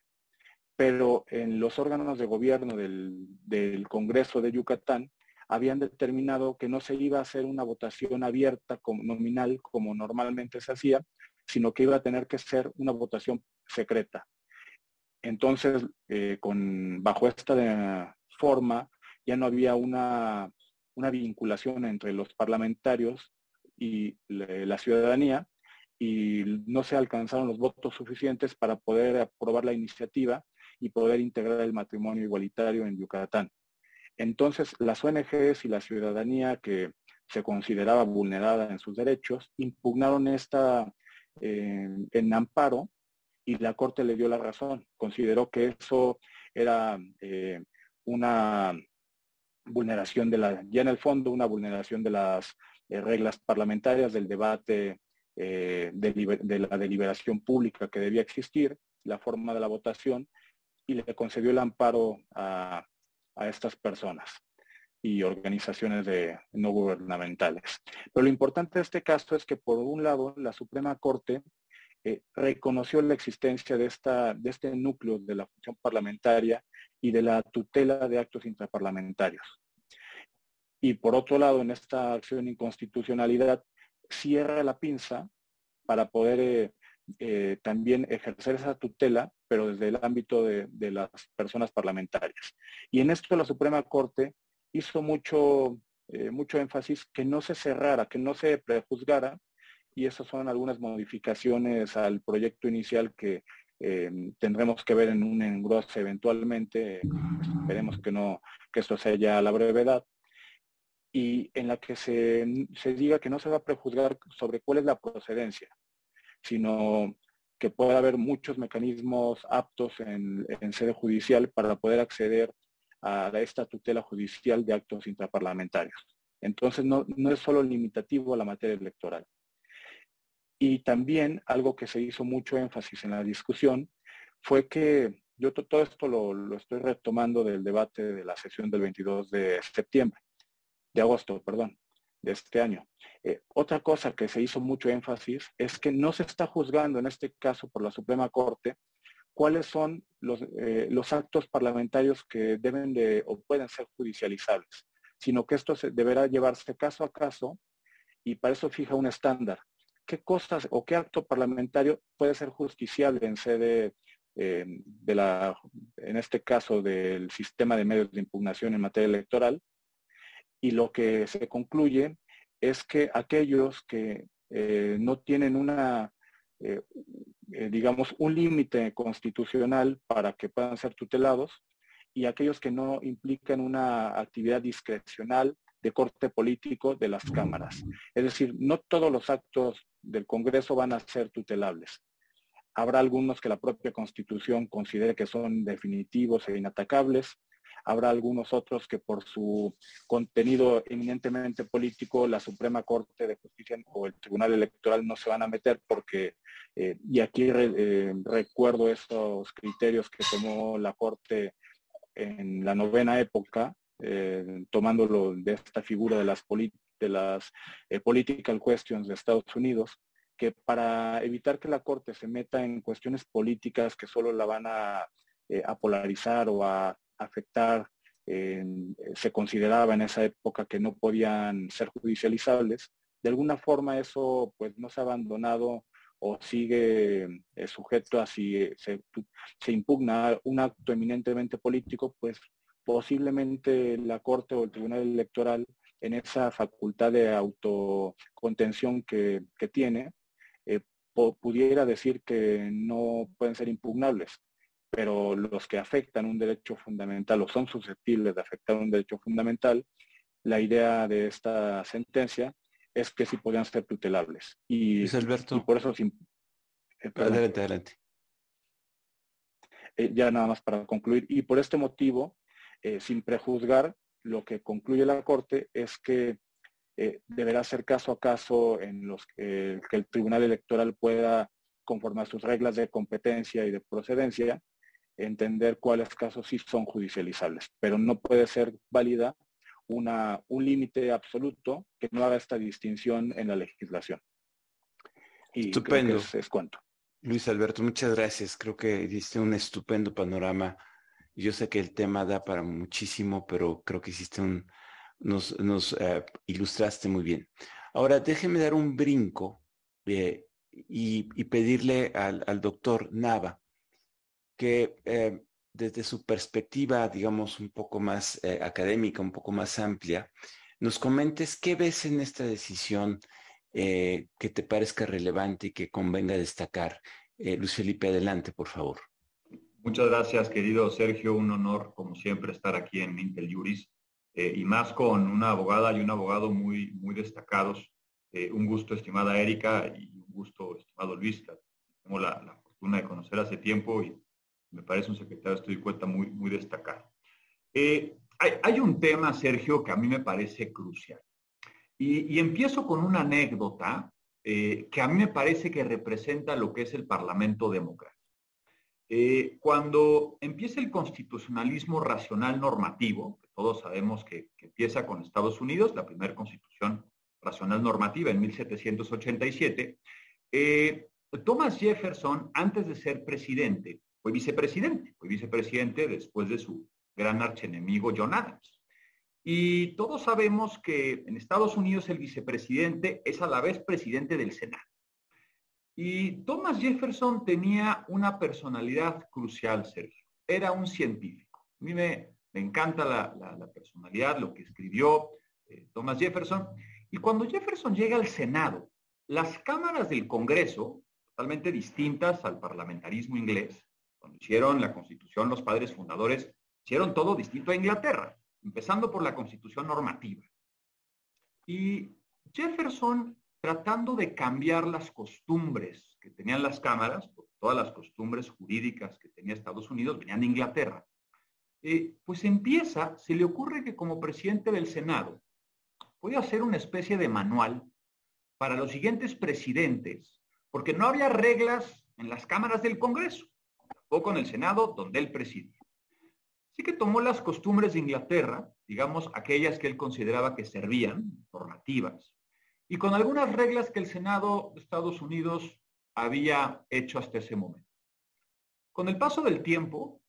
[SPEAKER 3] pero en los órganos de gobierno del, Congreso de Yucatán habían determinado que no se iba a hacer una votación abierta como nominal como normalmente se hacía, sino que iba a tener que ser una votación secreta. Entonces, eh, bajo esta forma, ya no había una vinculación entre los parlamentarios y la ciudadanía y no se alcanzaron los votos suficientes para poder aprobar la iniciativa y poder integrar el matrimonio igualitario en Yucatán. Entonces, las ONGs y la ciudadanía que se consideraba vulnerada en sus derechos impugnaron esta eh, en amparo y la Corte le dio la razón. Consideró que eso era eh, una vulneración de la, ya en el fondo, una vulneración de las eh, reglas parlamentarias del debate de, de, la deliberación pública que debía existir, la forma de la votación, y le concedió el amparo a, estas personas y organizaciones de, no gubernamentales. Pero lo importante de este caso es que por un lado la Suprema Corte eh, reconoció la existencia de, este núcleo de la función parlamentaria y de la tutela de actos intraparlamentarios. Y por otro lado, en esta acción de inconstitucionalidad, cierra la pinza para poder eh, eh, también ejercer esa tutela, pero desde el ámbito de, las personas parlamentarias. Y en esto la Suprema Corte hizo mucho, eh, mucho énfasis que no se cerrara, que no se prejuzgara, y esas son algunas modificaciones al proyecto inicial que eh, tendremos que ver en un engrose eventualmente, esperemos que no, que esto sea ya la brevedad, y en la que se, se diga que no se va a prejuzgar sobre cuál es la procedencia, sino que pueda haber muchos mecanismos aptos en, sede judicial para poder acceder a esta tutela judicial de actos intraparlamentarios. Entonces no, es solo limitativo a la materia electoral. Y también algo que se hizo mucho énfasis en la discusión fue que yo todo esto lo, lo, estoy retomando del debate de la sesión del 22 de septiembre, de agosto, perdón de este año. Eh, otra cosa que se hizo mucho énfasis es que no se está juzgando en este caso por la Suprema Corte cuáles son los, eh, actos parlamentarios que deben de o pueden ser judicializables, sino que esto deberá llevarse caso a caso y para eso fija un estándar. ¿Qué cosas o qué acto parlamentario puede ser justiciable en sede eh, de la, en este caso del sistema de medios de impugnación en materia electoral y lo que se concluye es que aquellos que eh, no tienen una, eh, eh, digamos, un límite constitucional para que puedan ser tutelados y aquellos que no implican una actividad discrecional de corte político de las cámaras. Es decir, no todos los actos del Congreso van a ser tutelables. Habrá algunos que la propia Constitución considere que son definitivos e inatacables, Habrá algunos otros que por su contenido eminentemente político, la Suprema Corte de Justicia o el Tribunal Electoral no se van a meter porque, eh, y aquí eh, recuerdo esos criterios que tomó la Corte en la novena época, eh, tomándolo de esta figura de las, de las eh, political questions de Estados Unidos, que para evitar que la Corte se meta en cuestiones políticas que solo la van a, a polarizar o a afectar, se consideraba en esa época que no podían ser judicializables, de alguna forma eso pues no se ha abandonado o sigue eh, sujeto a si eh, se, impugna un acto eminentemente político, pues posiblemente la Corte o el Tribunal Electoral en esa facultad de autocontención que, tiene, eh, pudiera decir que no pueden ser impugnables, pero los que afectan un derecho fundamental o son susceptibles de afectar un derecho fundamental, la idea de esta sentencia es que sí podían ser tutelables. Y, por eso... Sin,
[SPEAKER 1] eh, adelante, adelante.
[SPEAKER 3] Eh, ya nada más para concluir. Y por este motivo, eh, sin prejuzgar, lo que concluye la Corte es que deberá ser caso a caso en los que, el Tribunal Electoral pueda, conforme a sus reglas de competencia y de procedencia, entender cuáles casos sí son judicializables, pero no puede ser válida una, un límite absoluto que no haga esta distinción en la legislación.
[SPEAKER 1] Y estupendo. es, cuanto. Luis Alberto, muchas gracias. Creo que diste un estupendo panorama. Yo sé que el tema da para muchísimo, pero creo que hiciste un, nos, nos eh, ilustraste muy bien. Ahora, déjeme dar un brinco eh, y, pedirle al, al, doctor Nava que eh, desde su perspectiva, digamos, un poco más eh, académica, un poco más amplia, nos comentes qué ves en esta decisión eh, que te parezca relevante y que convenga destacar. Luis Felipe, adelante, por favor.
[SPEAKER 4] Muchas gracias, querido Sergio. Un honor, como siempre, estar aquí en Intel Juris y más con una abogada y un abogado muy, muy destacados. un gusto, estimada Erika, y un gusto, estimado Luis. Tengo la, la fortuna de conocer hace tiempo y me parece un secretario estoy cuenta muy, muy destacado. Eh, hay, un tema, Sergio, que a mí me parece crucial. Y, empiezo con una anécdota eh, que a mí me parece que representa lo que es el Parlamento democrático. Eh, cuando empieza el constitucionalismo racional normativo, que todos sabemos que, que empieza con Estados Unidos, la primera constitución racional normativa en 1787, Thomas Jefferson, antes de ser presidente, fue vicepresidente, fue vicepresidente después de su gran archenemigo John Adams. Y todos sabemos que en Estados Unidos el vicepresidente es a la vez presidente del Senado. Y Thomas Jefferson tenía una personalidad crucial, Sergio. Era un científico. A mí me, encanta la, personalidad, lo que escribió eh, Thomas Jefferson. Y cuando Jefferson llega al Senado, las cámaras del Congreso, totalmente distintas al parlamentarismo inglés, cuando hicieron la constitución, los padres fundadores hicieron todo distinto a Inglaterra, empezando por la constitución normativa. Y Jefferson, tratando de cambiar las costumbres que tenían las cámaras, todas las costumbres jurídicas que tenía Estados Unidos venían de Inglaterra, eh, pues empieza, se le ocurre que como presidente del Senado puede hacer una especie de manual para los siguientes presidentes, porque no había reglas en las cámaras del Congreso con el Senado, donde él preside. Así que tomó las costumbres de Inglaterra, digamos aquellas que él consideraba que servían, normativas, y con algunas reglas que el Senado de Estados Unidos había hecho hasta ese momento. Con el paso del tiempo,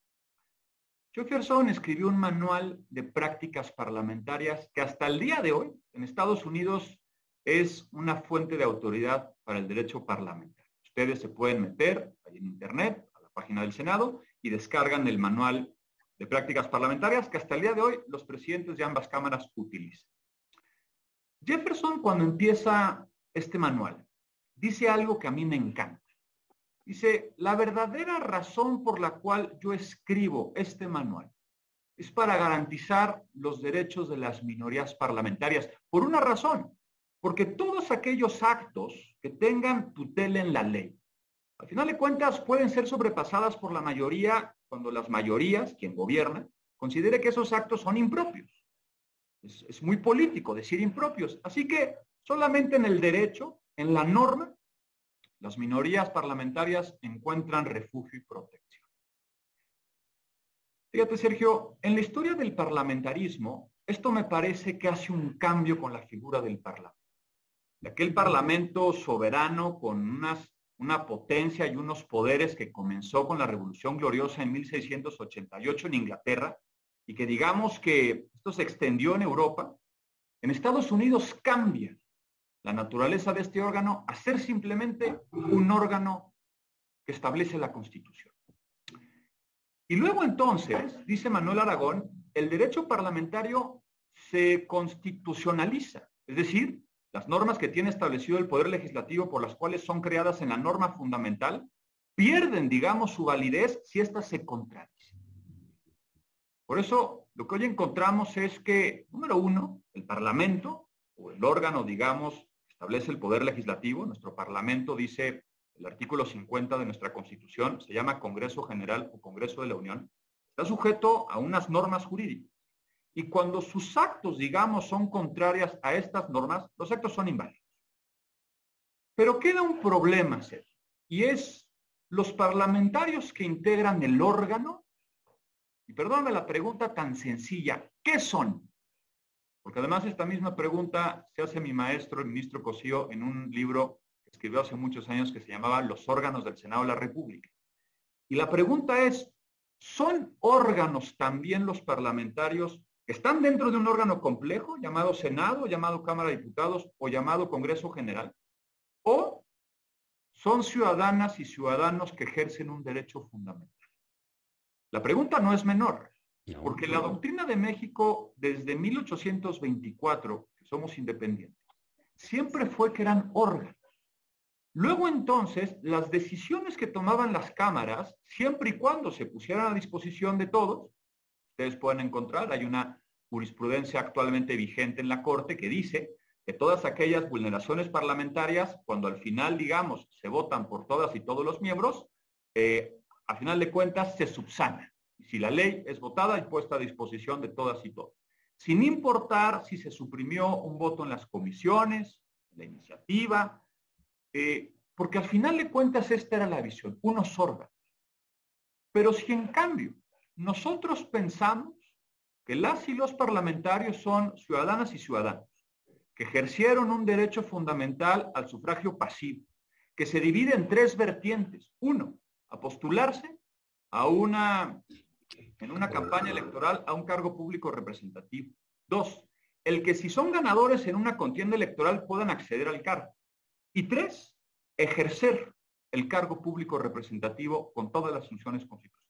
[SPEAKER 4] Jefferson escribió un manual de prácticas parlamentarias que hasta el día de hoy en Estados Unidos es una fuente de autoridad para el derecho parlamentario. Ustedes se pueden meter ahí en Internet, página del Senado y descargan el manual de prácticas parlamentarias que hasta el día de hoy los presidentes de ambas cámaras utilizan. Jefferson, cuando empieza este manual, dice algo que a mí me encanta. Dice, la verdadera razón por la cual yo escribo este manual es para garantizar los derechos de las minorías parlamentarias, por una razón, porque todos aquellos actos que tengan tutela en la ley, al final de cuentas, pueden ser sobrepasadas por la mayoría cuando las mayorías, quien gobierna, considere que esos actos son impropios. Es, muy político decir impropios. Así que solamente en el derecho, en la norma, las minorías parlamentarias encuentran refugio y protección. Fíjate, Sergio, en la historia del parlamentarismo, esto me parece que hace un cambio con la figura del parlamento. De aquel parlamento soberano con unas, una potencia y unos poderes que comenzó con la Revolución Gloriosa en 1688 en Inglaterra y que digamos que esto se extendió en Europa, en Estados Unidos cambia la naturaleza de este órgano a ser simplemente un órgano que establece la Constitución. Y luego entonces, dice Manuel Aragón, el derecho parlamentario se constitucionaliza, es decir, las normas que tiene establecido el Poder Legislativo por las cuales son creadas en la norma fundamental pierden, digamos, su validez si éstas se contradicen. Por eso, lo que hoy encontramos es que, número uno, el Parlamento, o el órgano, digamos, establece el Poder Legislativo, nuestro Parlamento dice el artículo 50 de nuestra Constitución, se llama Congreso General o Congreso de la Unión, está sujeto a unas normas jurídicas. Y cuando sus actos, digamos, son contrarias a estas normas, los actos son inválidos. Pero queda un problema, Sergio, y es los parlamentarios que integran el órgano, y perdóname la pregunta tan sencilla, ¿qué son? Porque además esta misma pregunta se hace mi maestro, el ministro Cosío, en un libro escribió hace muchos años que se llamaba Los órganos del Senado de la República. Y la pregunta es, ¿son órganos también los parlamentarios que están dentro de un órgano complejo llamado Senado, llamado Cámara de Diputados o llamado Congreso General? ¿O son ciudadanas y ciudadanos que ejercen un derecho fundamental? La pregunta no es menor, porque la doctrina de México desde 1824, que somos independientes, siempre fue que eran órganos. Luego entonces, las decisiones que tomaban las cámaras, siempre y cuando se pusieran a disposición de todos, ustedes pueden encontrar, hay una jurisprudencia actualmente vigente en la Corte que dice que todas aquellas vulneraciones parlamentarias, cuando al final, digamos, se votan por todas y todos los miembros, eh, a final de cuentas se subsana. Si la ley es votada y puesta a disposición de todas y todos. Sin importar si se suprimió un voto en las comisiones, en la iniciativa, eh, porque al final de cuentas esta era la visión, unos órganos. Pero si en cambio nosotros pensamos que las y los parlamentarios son ciudadanas y ciudadanos, que ejercieron un derecho fundamental al sufragio pasivo, que se divide en tres vertientes. Uno, a postularse en una campaña electoral a un cargo público representativo. Dos, el que si son ganadores en una contienda electoral puedan acceder al cargo. Y tres, ejercer el cargo público representativo con todas las funciones constitucionales.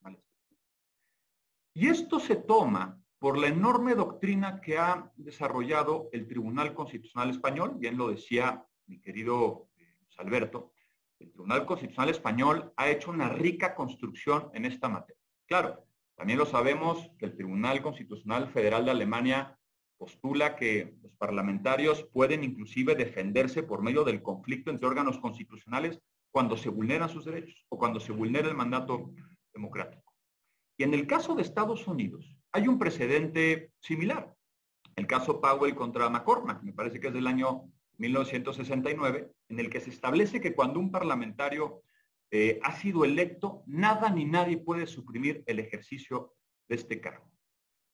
[SPEAKER 4] Y esto se toma por la enorme doctrina que ha desarrollado el Tribunal Constitucional Español, bien lo decía mi querido eh, Alberto, el Tribunal Constitucional Español ha hecho una rica construcción en esta materia. Claro, también lo sabemos que el Tribunal Constitucional Federal de Alemania postula que los parlamentarios pueden inclusive defenderse por medio del conflicto entre órganos constitucionales cuando se vulneran sus derechos o cuando se vulnera el mandato democrático. Y en el caso de Estados Unidos hay un precedente similar. El caso Powell contra McCormack, me parece que es del año 1969, en el que se establece que cuando un parlamentario eh, ha sido electo, nada ni nadie puede suprimir el ejercicio de este cargo.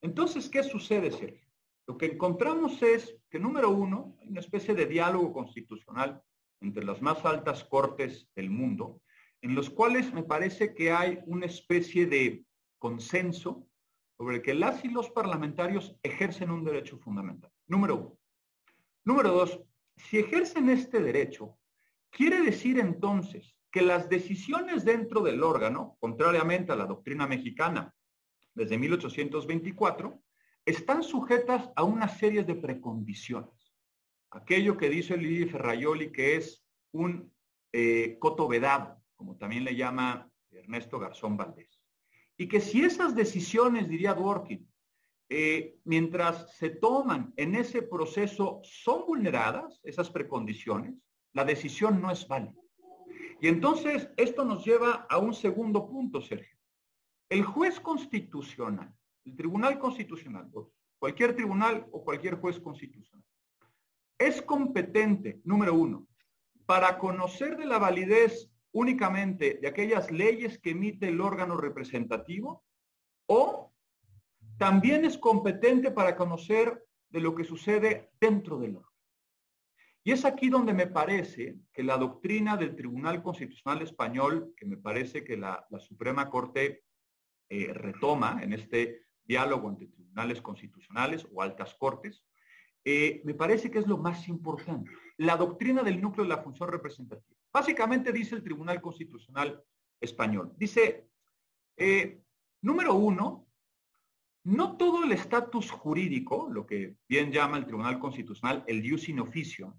[SPEAKER 4] Entonces, ¿qué sucede, Sergio? Lo que encontramos es que, número uno, hay una especie de diálogo constitucional entre las más altas cortes del mundo, en los cuales me parece que hay una especie de consenso sobre que las y los parlamentarios ejercen un derecho fundamental. Número uno. Número dos, si ejercen este derecho, quiere decir entonces que las decisiones dentro del órgano, contrariamente a la doctrina mexicana desde 1824, están sujetas a una serie de precondiciones. Aquello que dice Lili Ferraioli que es un eh, coto vedado, como también le llama Ernesto Garzón Valdés. Y que si esas decisiones, diría Dworkin, eh, mientras se toman en ese proceso son vulneradas, esas precondiciones, la decisión no es válida. Y entonces esto nos lleva a un segundo punto, Sergio. El juez constitucional el Tribunal Constitucional, cualquier tribunal o cualquier juez constitucional, es competente, número uno, para conocer de la validez únicamente de aquellas leyes que emite el órgano representativo o también es competente para conocer de lo que sucede dentro del órgano. Y es aquí donde me parece que la doctrina del Tribunal Constitucional Español, que me parece que la, Suprema Corte eh, retoma en este diálogo entre tribunales constitucionales o altas cortes, eh, me parece que es lo más importante. La doctrina del núcleo de la función representativa. Básicamente dice el Tribunal Constitucional Español. Dice, eh, número uno, no todo el estatus jurídico, lo que bien llama el Tribunal Constitucional el ius in officio,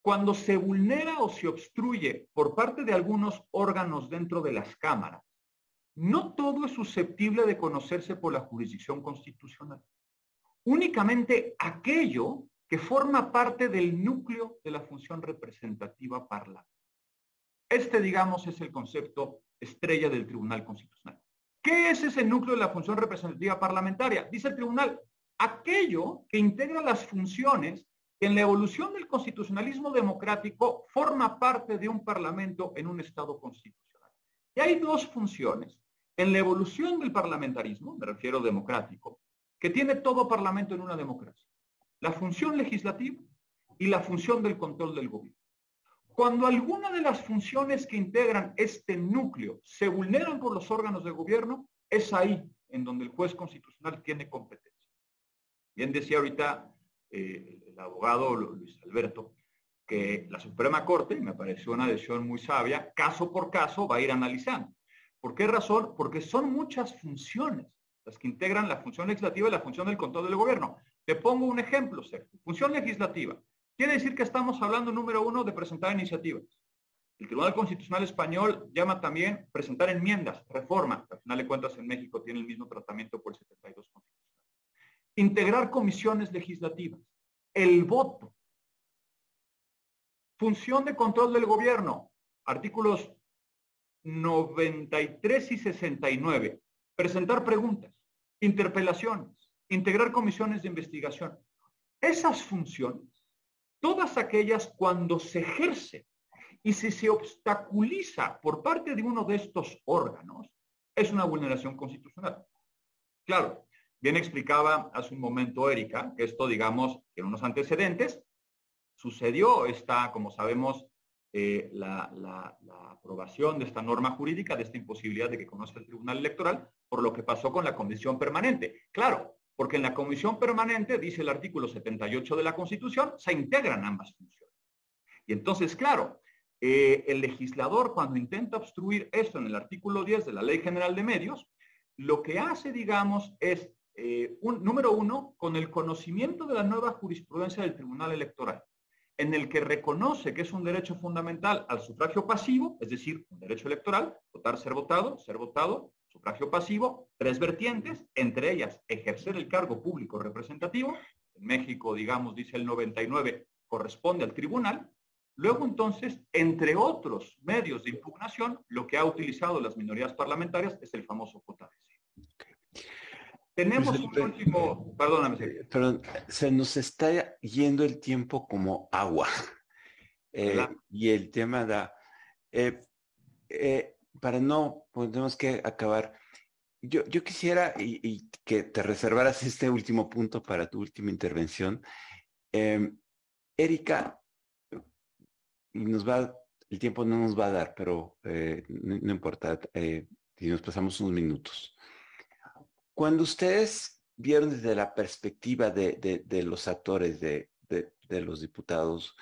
[SPEAKER 4] cuando se vulnera o se obstruye por parte de algunos órganos dentro de las cámaras, no todo es susceptible de conocerse por la jurisdicción constitucional. Únicamente aquello que forma parte del núcleo de la función representativa parlamentaria. Este, digamos, es el concepto estrella del Tribunal Constitucional. ¿Qué es ese núcleo de la función representativa parlamentaria? Dice el tribunal, aquello que integra las funciones que en la evolución del constitucionalismo democrático forma parte de un parlamento en un Estado constitucional. Y hay dos funciones. En la evolución del parlamentarismo, me refiero democrático, que tiene todo parlamento en una democracia. La función legislativa y la función del control del gobierno. Cuando alguna de las funciones que integran este núcleo se vulneran por los órganos de gobierno, es ahí en donde el juez constitucional tiene competencia. Bien decía ahorita eh, el abogado Luis Alberto que la Suprema Corte, me pareció una decisión muy sabia, caso por caso va a ir analizando. ¿Por qué razón? Porque son muchas funciones las que integran la función legislativa y la función del control del gobierno. Te pongo un ejemplo, Sergio. Función legislativa. Quiere decir que estamos hablando, número uno, de presentar iniciativas. El Tribunal Constitucional Español llama también presentar enmiendas, reforma, al final de cuentas en México tiene el mismo tratamiento por el 72 constitucional. Integrar comisiones legislativas, el voto, función de control del gobierno, artículos 93 y 69, presentar preguntas, interpelaciones, integrar comisiones de investigación. Esas funciones todas aquellas cuando se ejerce y si se obstaculiza por parte de uno de estos órganos, es una vulneración constitucional. Claro, bien explicaba hace un momento Erika que esto, digamos, tiene unos antecedentes. Sucedió esta, como sabemos, eh, la, aprobación de esta norma jurídica, de esta imposibilidad de que conozca el Tribunal Electoral, por lo que pasó con la Comisión Permanente. Claro, porque en la comisión permanente, dice el artículo 78 de la Constitución, se integran ambas funciones. Y entonces, claro, eh, el legislador cuando intenta obstruir esto en el artículo 10 de la Ley General de Medios, lo que hace, digamos, es, eh, un, número uno, con el conocimiento de la nueva jurisprudencia del Tribunal Electoral, en el que reconoce que es un derecho fundamental al sufragio pasivo, es decir, un derecho electoral, votar, ser votado, ser votado, sufragio pasivo, tres vertientes, entre ellas ejercer el cargo público representativo. En México, digamos, dice el 99, corresponde al tribunal. Luego, entonces, entre otros medios de impugnación, lo que ha utilizado las minorías parlamentarias es el famoso JDC. Tenemos un último, perdóname.
[SPEAKER 1] Eh, perdón, se nos está yendo el tiempo como agua. Eh, y el tema da... Eh, para no, pues tenemos que acabar. Yo, yo quisiera y, que te reservaras este último punto para tu última intervención. Em, Erika, nos va, el tiempo no nos va a dar, pero eh, no, importa eh, si nos pasamos unos minutos. Cuando ustedes vieron desde la perspectiva de, los actores, de, los diputados,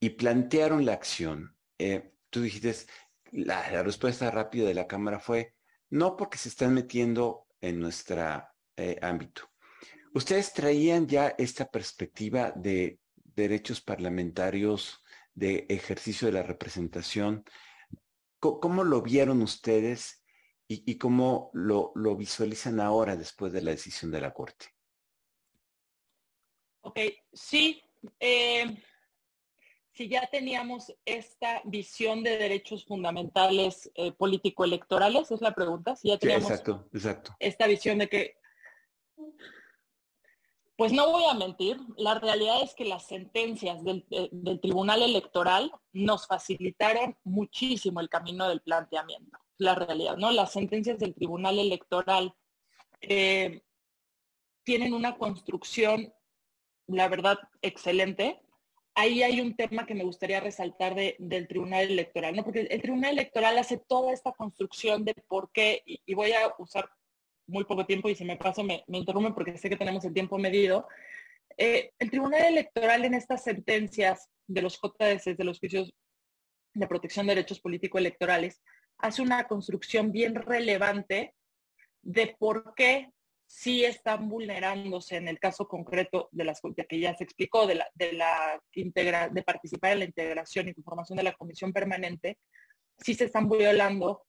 [SPEAKER 1] y plantearon la acción, eh, tú dijiste, la, respuesta rápida de la Cámara fue no porque se están metiendo en nuestro eh, ámbito. Ustedes traían ya esta perspectiva de derechos parlamentarios, de ejercicio de la representación. ¿Cómo, lo vieron ustedes y, cómo lo, lo, visualizan ahora después de la decisión de la Corte?
[SPEAKER 2] Ok, sí. Eh, si ya teníamos esta visión de derechos fundamentales eh, político-electorales, es la pregunta, si ya teníamos
[SPEAKER 1] exacto, exacto.
[SPEAKER 2] esta visión de que, pues no voy a mentir, la realidad es que las sentencias del, eh, Tribunal Electoral nos facilitaron muchísimo el camino del planteamiento, la realidad, ¿no? Las sentencias del Tribunal Electoral eh, tienen una construcción, la verdad, excelente. Ahí hay un tema que me gustaría resaltar del Tribunal Electoral, ¿no? Porque el Tribunal Electoral hace toda esta construcción de por qué, y, voy a usar muy poco tiempo y si me paso me, me interrumpen porque sé que tenemos el tiempo medido. Eh, el Tribunal Electoral en estas sentencias de los JDC, de los juicios de protección de derechos político-electorales, hace una construcción bien relevante de por qué sí están vulnerándose en el caso concreto de las que ya se explicó, de la, de la de participar en la integración y conformación de la comisión permanente, sí se están violando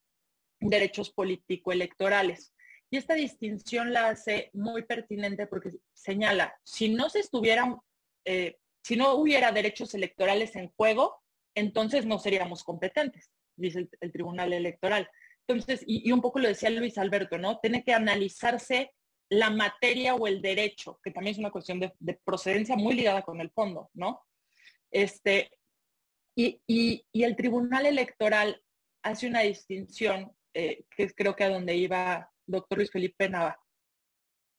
[SPEAKER 2] derechos político-electorales. Y esta distinción la hace muy pertinente porque señala, si no se estuvieran, eh, si no hubiera derechos electorales en juego, entonces no seríamos competentes, dice el, Tribunal Electoral. Entonces, y, y, un poco lo decía Luis Alberto, ¿no? Tiene que analizarse la materia o el derecho, que también es una cuestión de, procedencia muy ligada con el fondo, ¿no? Este, y, el Tribunal Electoral hace una distinción, eh, que es creo que a donde iba doctor Luis Felipe Nava.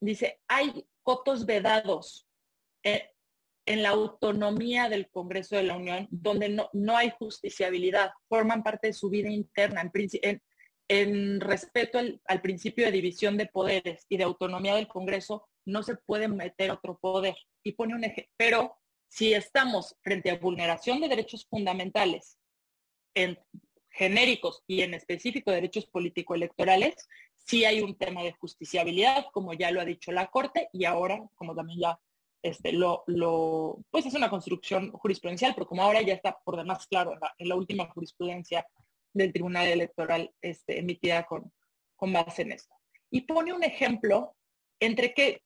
[SPEAKER 2] Dice, hay votos vedados eh, en la autonomía del Congreso de la Unión, donde no, no hay justiciabilidad, forman parte de su vida interna. En, en, en respeto al, principio de división de poderes y de autonomía del Congreso, no se puede meter otro poder. Y pone un ejemplo. Pero si estamos frente a vulneración de derechos fundamentales en genéricos y en específico derechos político-electorales, sí hay un tema de justiciabilidad, como ya lo ha dicho la Corte, y ahora, como también ya este, lo, lo, pues es una construcción jurisprudencial, pero como ahora ya está por demás claro en la última jurisprudencia del Tribunal Electoral este, emitida con, con base en esto. Y pone un ejemplo entre que,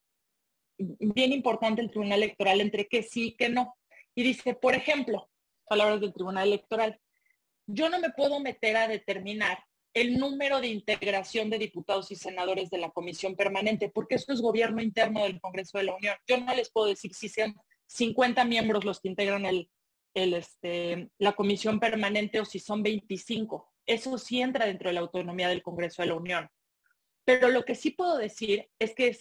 [SPEAKER 2] bien importante el Tribunal Electoral, entre que sí y que no. Y dice, por ejemplo, palabras del Tribunal Electoral, yo no me puedo meter a determinar el número de integración de diputados y senadores de la comisión permanente, porque eso es gobierno interno del Congreso de la Unión. Yo no les puedo decir si sean 50 miembros los que integran este, la comisión permanente o si son 25. Eso sí entra dentro de la autonomía del Congreso de la Unión. Pero lo que sí puedo decir es que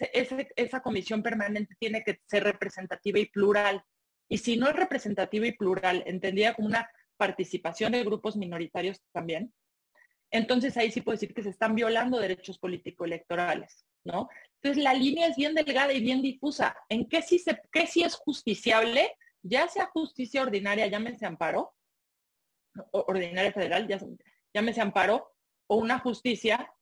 [SPEAKER 2] esa comisión permanente tiene que ser representativa y plural. Y si no es representativa y plural, entendida como una participación de grupos minoritarios también, entonces ahí sí puedo decir que se están violando derechos político-electorales, ¿no? Entonces la línea es bien delgada y bien difusa. ¿En qué sí, se, es justiciable ya sea justicia ordinaria, llámese amparo, ordinaria federal, ya, llámese amparo, o una justicia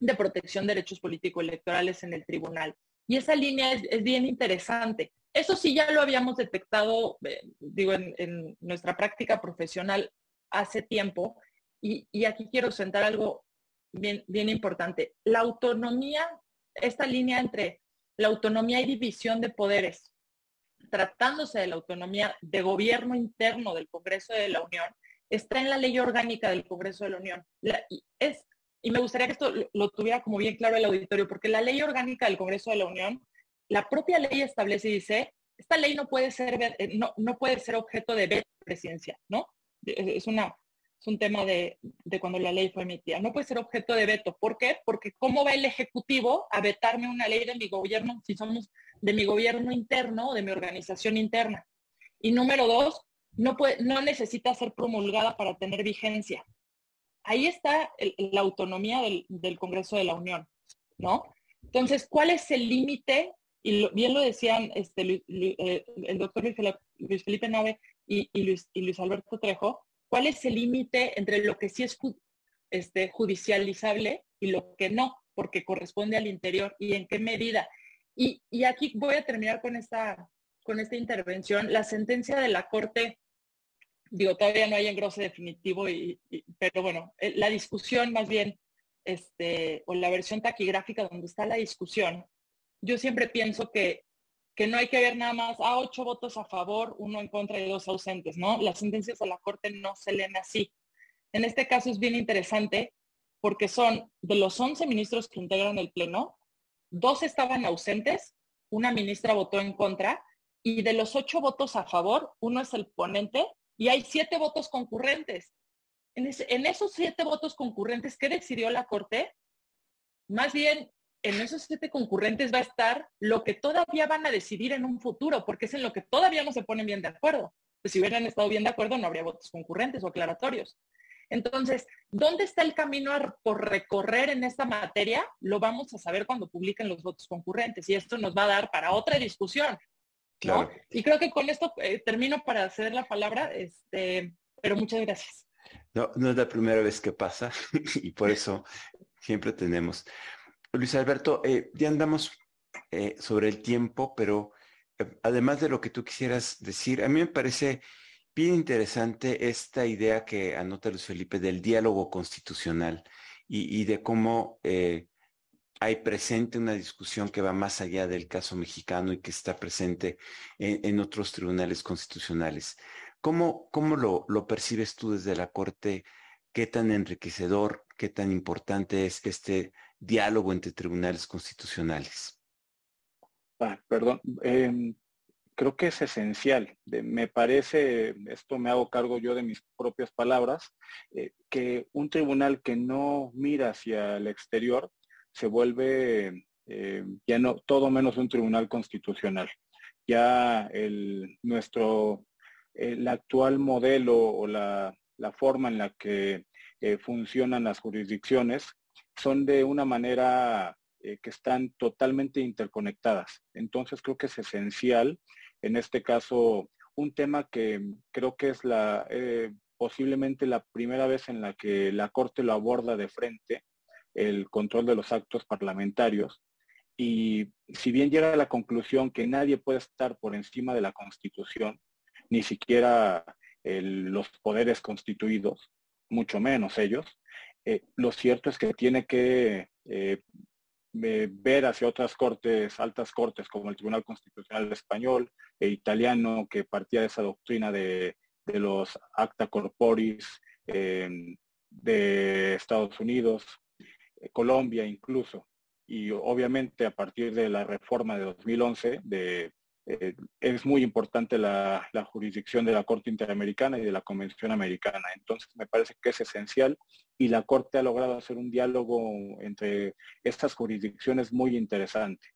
[SPEAKER 2] de protección de derechos político-electorales en el tribunal. Y esa línea es, bien interesante. Eso sí ya lo habíamos detectado, eh, digo, en, nuestra práctica profesional hace tiempo. Y, aquí quiero sentar algo bien, importante. La autonomía, esta línea entre la autonomía y división de poderes tratándose de la autonomía de gobierno interno del Congreso de la Unión, está en la ley orgánica del Congreso de la Unión. y, me gustaría que esto lo, tuviera como bien claro el auditorio, porque la ley orgánica del Congreso de la Unión, la propia ley establece y dice, esta ley no puede ser, eh, no, no puede ser objeto de veto presidencia, ¿no? Es, una, es un tema de, de, cuando la ley fue emitida. No puede ser objeto de veto. ¿Por qué? Porque ¿cómo va el Ejecutivo a vetarme una ley de mi gobierno si somos de mi gobierno interno, de mi organización interna. Y número dos, no, puede, no necesita ser promulgada para tener vigencia. Ahí está la autonomía del, Congreso de la Unión, ¿no? Entonces, ¿cuál es el límite? Y bien lo decían este, eh, el doctor Luis Felipe Nave y, Luis, y Luis Alberto Trejo, ¿cuál es el límite entre lo que sí es este, judicializable y lo que no? porque corresponde al interior y en qué medida. Y, aquí voy a terminar con esta, con esta intervención. La sentencia de la Corte, digo, todavía no hay engrose definitivo, y, pero bueno, eh, la discusión más bien, este, o la versión taquigráfica donde está la discusión, yo siempre pienso que, que no hay que ver nada más a ocho votos a favor, uno en contra y dos ausentes, ¿no? Las sentencias de la Corte no se leen así. En este caso es bien interesante porque son de los 11 ministros que integran el Pleno, dos estaban ausentes, una ministra votó en contra y de los ocho votos a favor, uno es el ponente y hay siete votos concurrentes. En, esos siete votos concurrentes, ¿qué decidió la Corte? Más bien en esos siete concurrentes va a estar lo que todavía van a decidir en un futuro, porque es en lo que todavía no se ponen bien de acuerdo. Pues si hubieran estado bien de acuerdo, no habría votos concurrentes o aclaratorios. Entonces, ¿dónde está el camino por recorrer en esta materia? Lo vamos a saber cuando publiquen los votos concurrentes y esto nos va a dar para otra discusión. Claro. Y creo que con esto eh, termino para hacer la palabra, este, pero muchas gracias.
[SPEAKER 1] No, no es la primera vez que pasa y por eso siempre tenemos. Luis Alberto, eh, ya andamos eh, sobre el tiempo, pero además de lo que tú quisieras decir, a mí me parece bien interesante esta idea que anota Luis Felipe del diálogo constitucional y, de cómo eh, hay presente una discusión que va más allá del caso mexicano y que está presente en, otros tribunales constitucionales. ¿Cómo, cómo lo, lo, percibes tú desde la Corte? ¿Qué tan enriquecedor, qué tan importante es este diálogo entre tribunales constitucionales?
[SPEAKER 3] Ah, perdón, em, creo que es esencial. me parece, esto me hago cargo yo de mis propias palabras, eh, que un tribunal que no mira hacia el exterior se vuelve eh, ya no todo menos un tribunal constitucional. Ya el, nuestro, el actual modelo o la, forma en la que eh, funcionan las jurisdicciones son de una manera que están totalmente interconectadas. Entonces creo que es esencial en este caso, un tema que creo que es la eh, posiblemente la primera vez en la que la Corte lo aborda de frente, el control de los actos parlamentarios. Y si bien llega a la conclusión que nadie puede estar por encima de la Constitución, ni siquiera los poderes constituidos, mucho menos ellos, eh, lo cierto es que tiene que eh, ver hacia otras cortes, altas cortes, como el Tribunal Constitucional Español e italiano, que partía de esa doctrina de, los acta corporis em, de Estados Unidos, eh, Colombia incluso. Y obviamente a partir de la reforma de 2011 de eh, es muy importante la, jurisdicción de la Corte Interamericana y de la Convención Americana. Entonces, me parece que es esencial y la Corte ha logrado hacer un diálogo entre estas jurisdicciones muy interesante.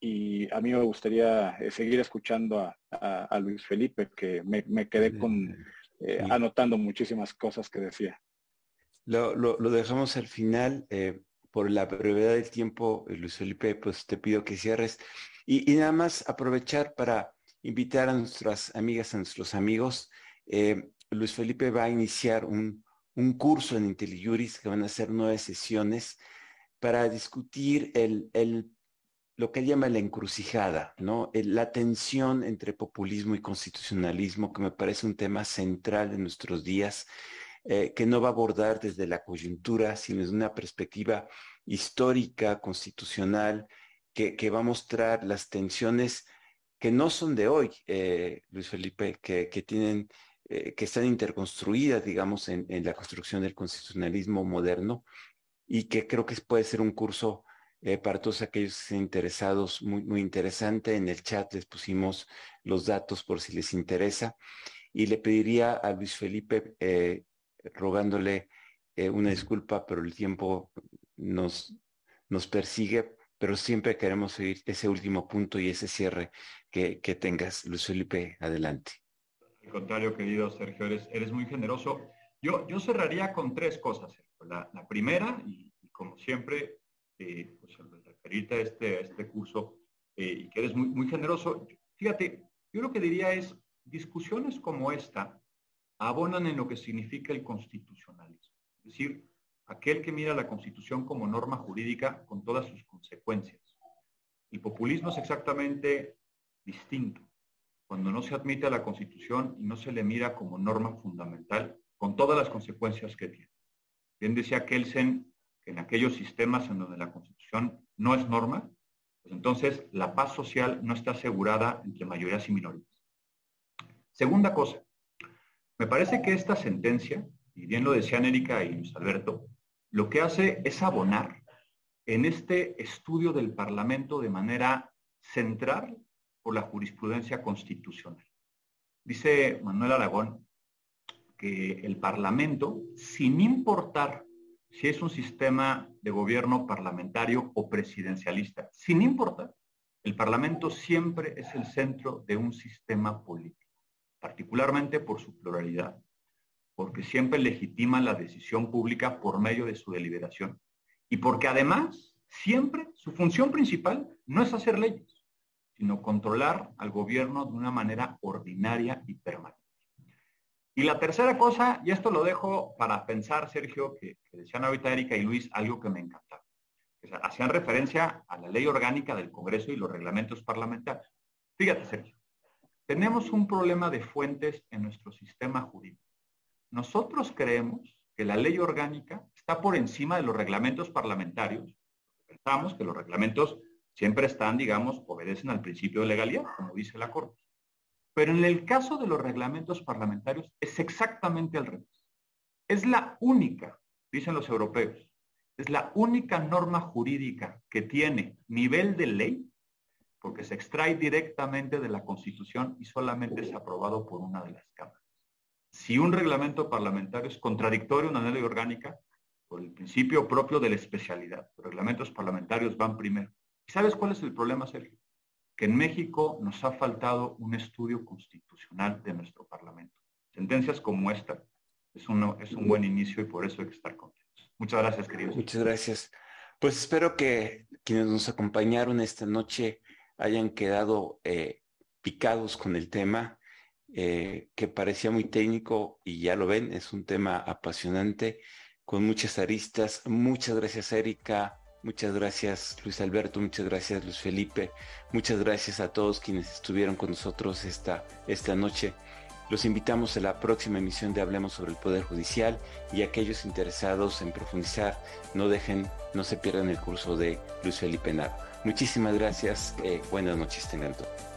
[SPEAKER 3] Y a mí me gustaría eh, seguir escuchando a, Luis Felipe, que me, quedé con, eh, anotando muchísimas cosas que decía.
[SPEAKER 1] Lo, lo dejamos al final. por la brevedad del tiempo, Luis Felipe, pues te pido que cierres y, nada más aprovechar para invitar a nuestras amigas, a nuestros amigos. Eh, Luis Felipe va a iniciar un, curso en IntelliJuris que van a ser nueve sesiones para discutir el, lo que él llama la encrucijada, ¿no? la tensión entre populismo y constitucionalismo, que me parece un tema central en nuestros días, eh, que no va a abordar desde la coyuntura, sino desde una perspectiva histórica, constitucional, que, va a mostrar las tensiones que no son de hoy, eh, Luis Felipe, que, tienen, eh, que están interconstruidas, digamos, en, la construcción del constitucionalismo moderno y que creo que puede ser un curso eh, para todos aquellos interesados muy, muy interesante. En el chat les pusimos los datos por si les interesa. Y le pediría a Luis Felipe, rogándole una disculpa, pero el tiempo nos, nos persigue pero siempre queremos oír ese último punto y ese cierre que, tengas. Luis Felipe, adelante.
[SPEAKER 4] Al contrario, querido Sergio, eres, muy generoso. Yo, yo cerraría con tres cosas. La, primera, y, como siempre, eh, pues referirte a este, este curso, eh, y que eres muy, muy generoso, fíjate, yo lo que diría es, discusiones como esta abonan en lo que significa el constitucionalismo. Es decir, aquel que mira la Constitución como norma jurídica con todas sus consecuencias. El populismo es exactamente distinto. Cuando no se admite a la Constitución y no se le mira como norma fundamental, con todas las consecuencias que tiene. Bien decía Kelsen que en aquellos sistemas en donde la Constitución no es norma, pues entonces la paz social no está asegurada entre mayorías y minorías. Segunda cosa, me parece que esta sentencia, y bien lo decían Erika y Luis Alberto, lo que hace es abonar en este estudio del Parlamento de manera central por la jurisprudencia constitucional. Dice Manuel Aragón que el Parlamento, sin importar si es un sistema de gobierno parlamentario o presidencialista. Sin importar, el Parlamento siempre es el centro de un sistema político, particularmente por su pluralidad, porque siempre legitima la decisión pública por medio de su deliberación y porque además siempre su función principal no es hacer leyes, sino controlar al gobierno de una manera ordinaria y permanente. Y la tercera cosa, y esto lo dejo para pensar, Sergio, que, decían ahorita Erika y Luis, algo que me encantaba. hacían referencia a la ley orgánica del Congreso y los reglamentos parlamentarios. Fíjate, Sergio, tenemos un problema de fuentes en nuestro sistema jurídico. Nosotros creemos que la ley orgánica está por encima de los reglamentos parlamentarios. Pensamos que los reglamentos siempre están, digamos, obedecen al principio de legalidad, como dice la Corte. Pero en el caso de los reglamentos parlamentarios es exactamente al revés. Es la única, dicen los europeos, es la única norma jurídica que tiene nivel de ley porque se extrae directamente de la Constitución y solamente es aprobado por una de las cámaras. Si un reglamento parlamentario es contradictorio a una ley orgánica, por el principio propio de la especialidad, los reglamentos parlamentarios van primero. ¿Y sabes cuál es el problema, Sergio? que en México nos ha faltado un estudio constitucional de nuestro Parlamento. Sentencias como esta es, es un buen inicio y por eso hay que estar contentos. Muchas gracias, queridos.
[SPEAKER 1] Muchas gracias. Pues espero que quienes nos acompañaron esta noche hayan quedado eh, picados con el tema, eh, que parecía muy técnico y ya lo ven, es un tema apasionante, con muchas aristas. Muchas gracias, Erika. Muchas gracias Luis Alberto, muchas gracias Luis Felipe, muchas gracias a todos quienes estuvieron con nosotros esta, esta noche. Los invitamos a la próxima emisión de Hablemos sobre el Poder Judicial y aquellos interesados en profundizar, no dejen, no se pierdan el curso de Luis Felipe Naro. Muchísimas gracias, eh, buenas noches tengan todos.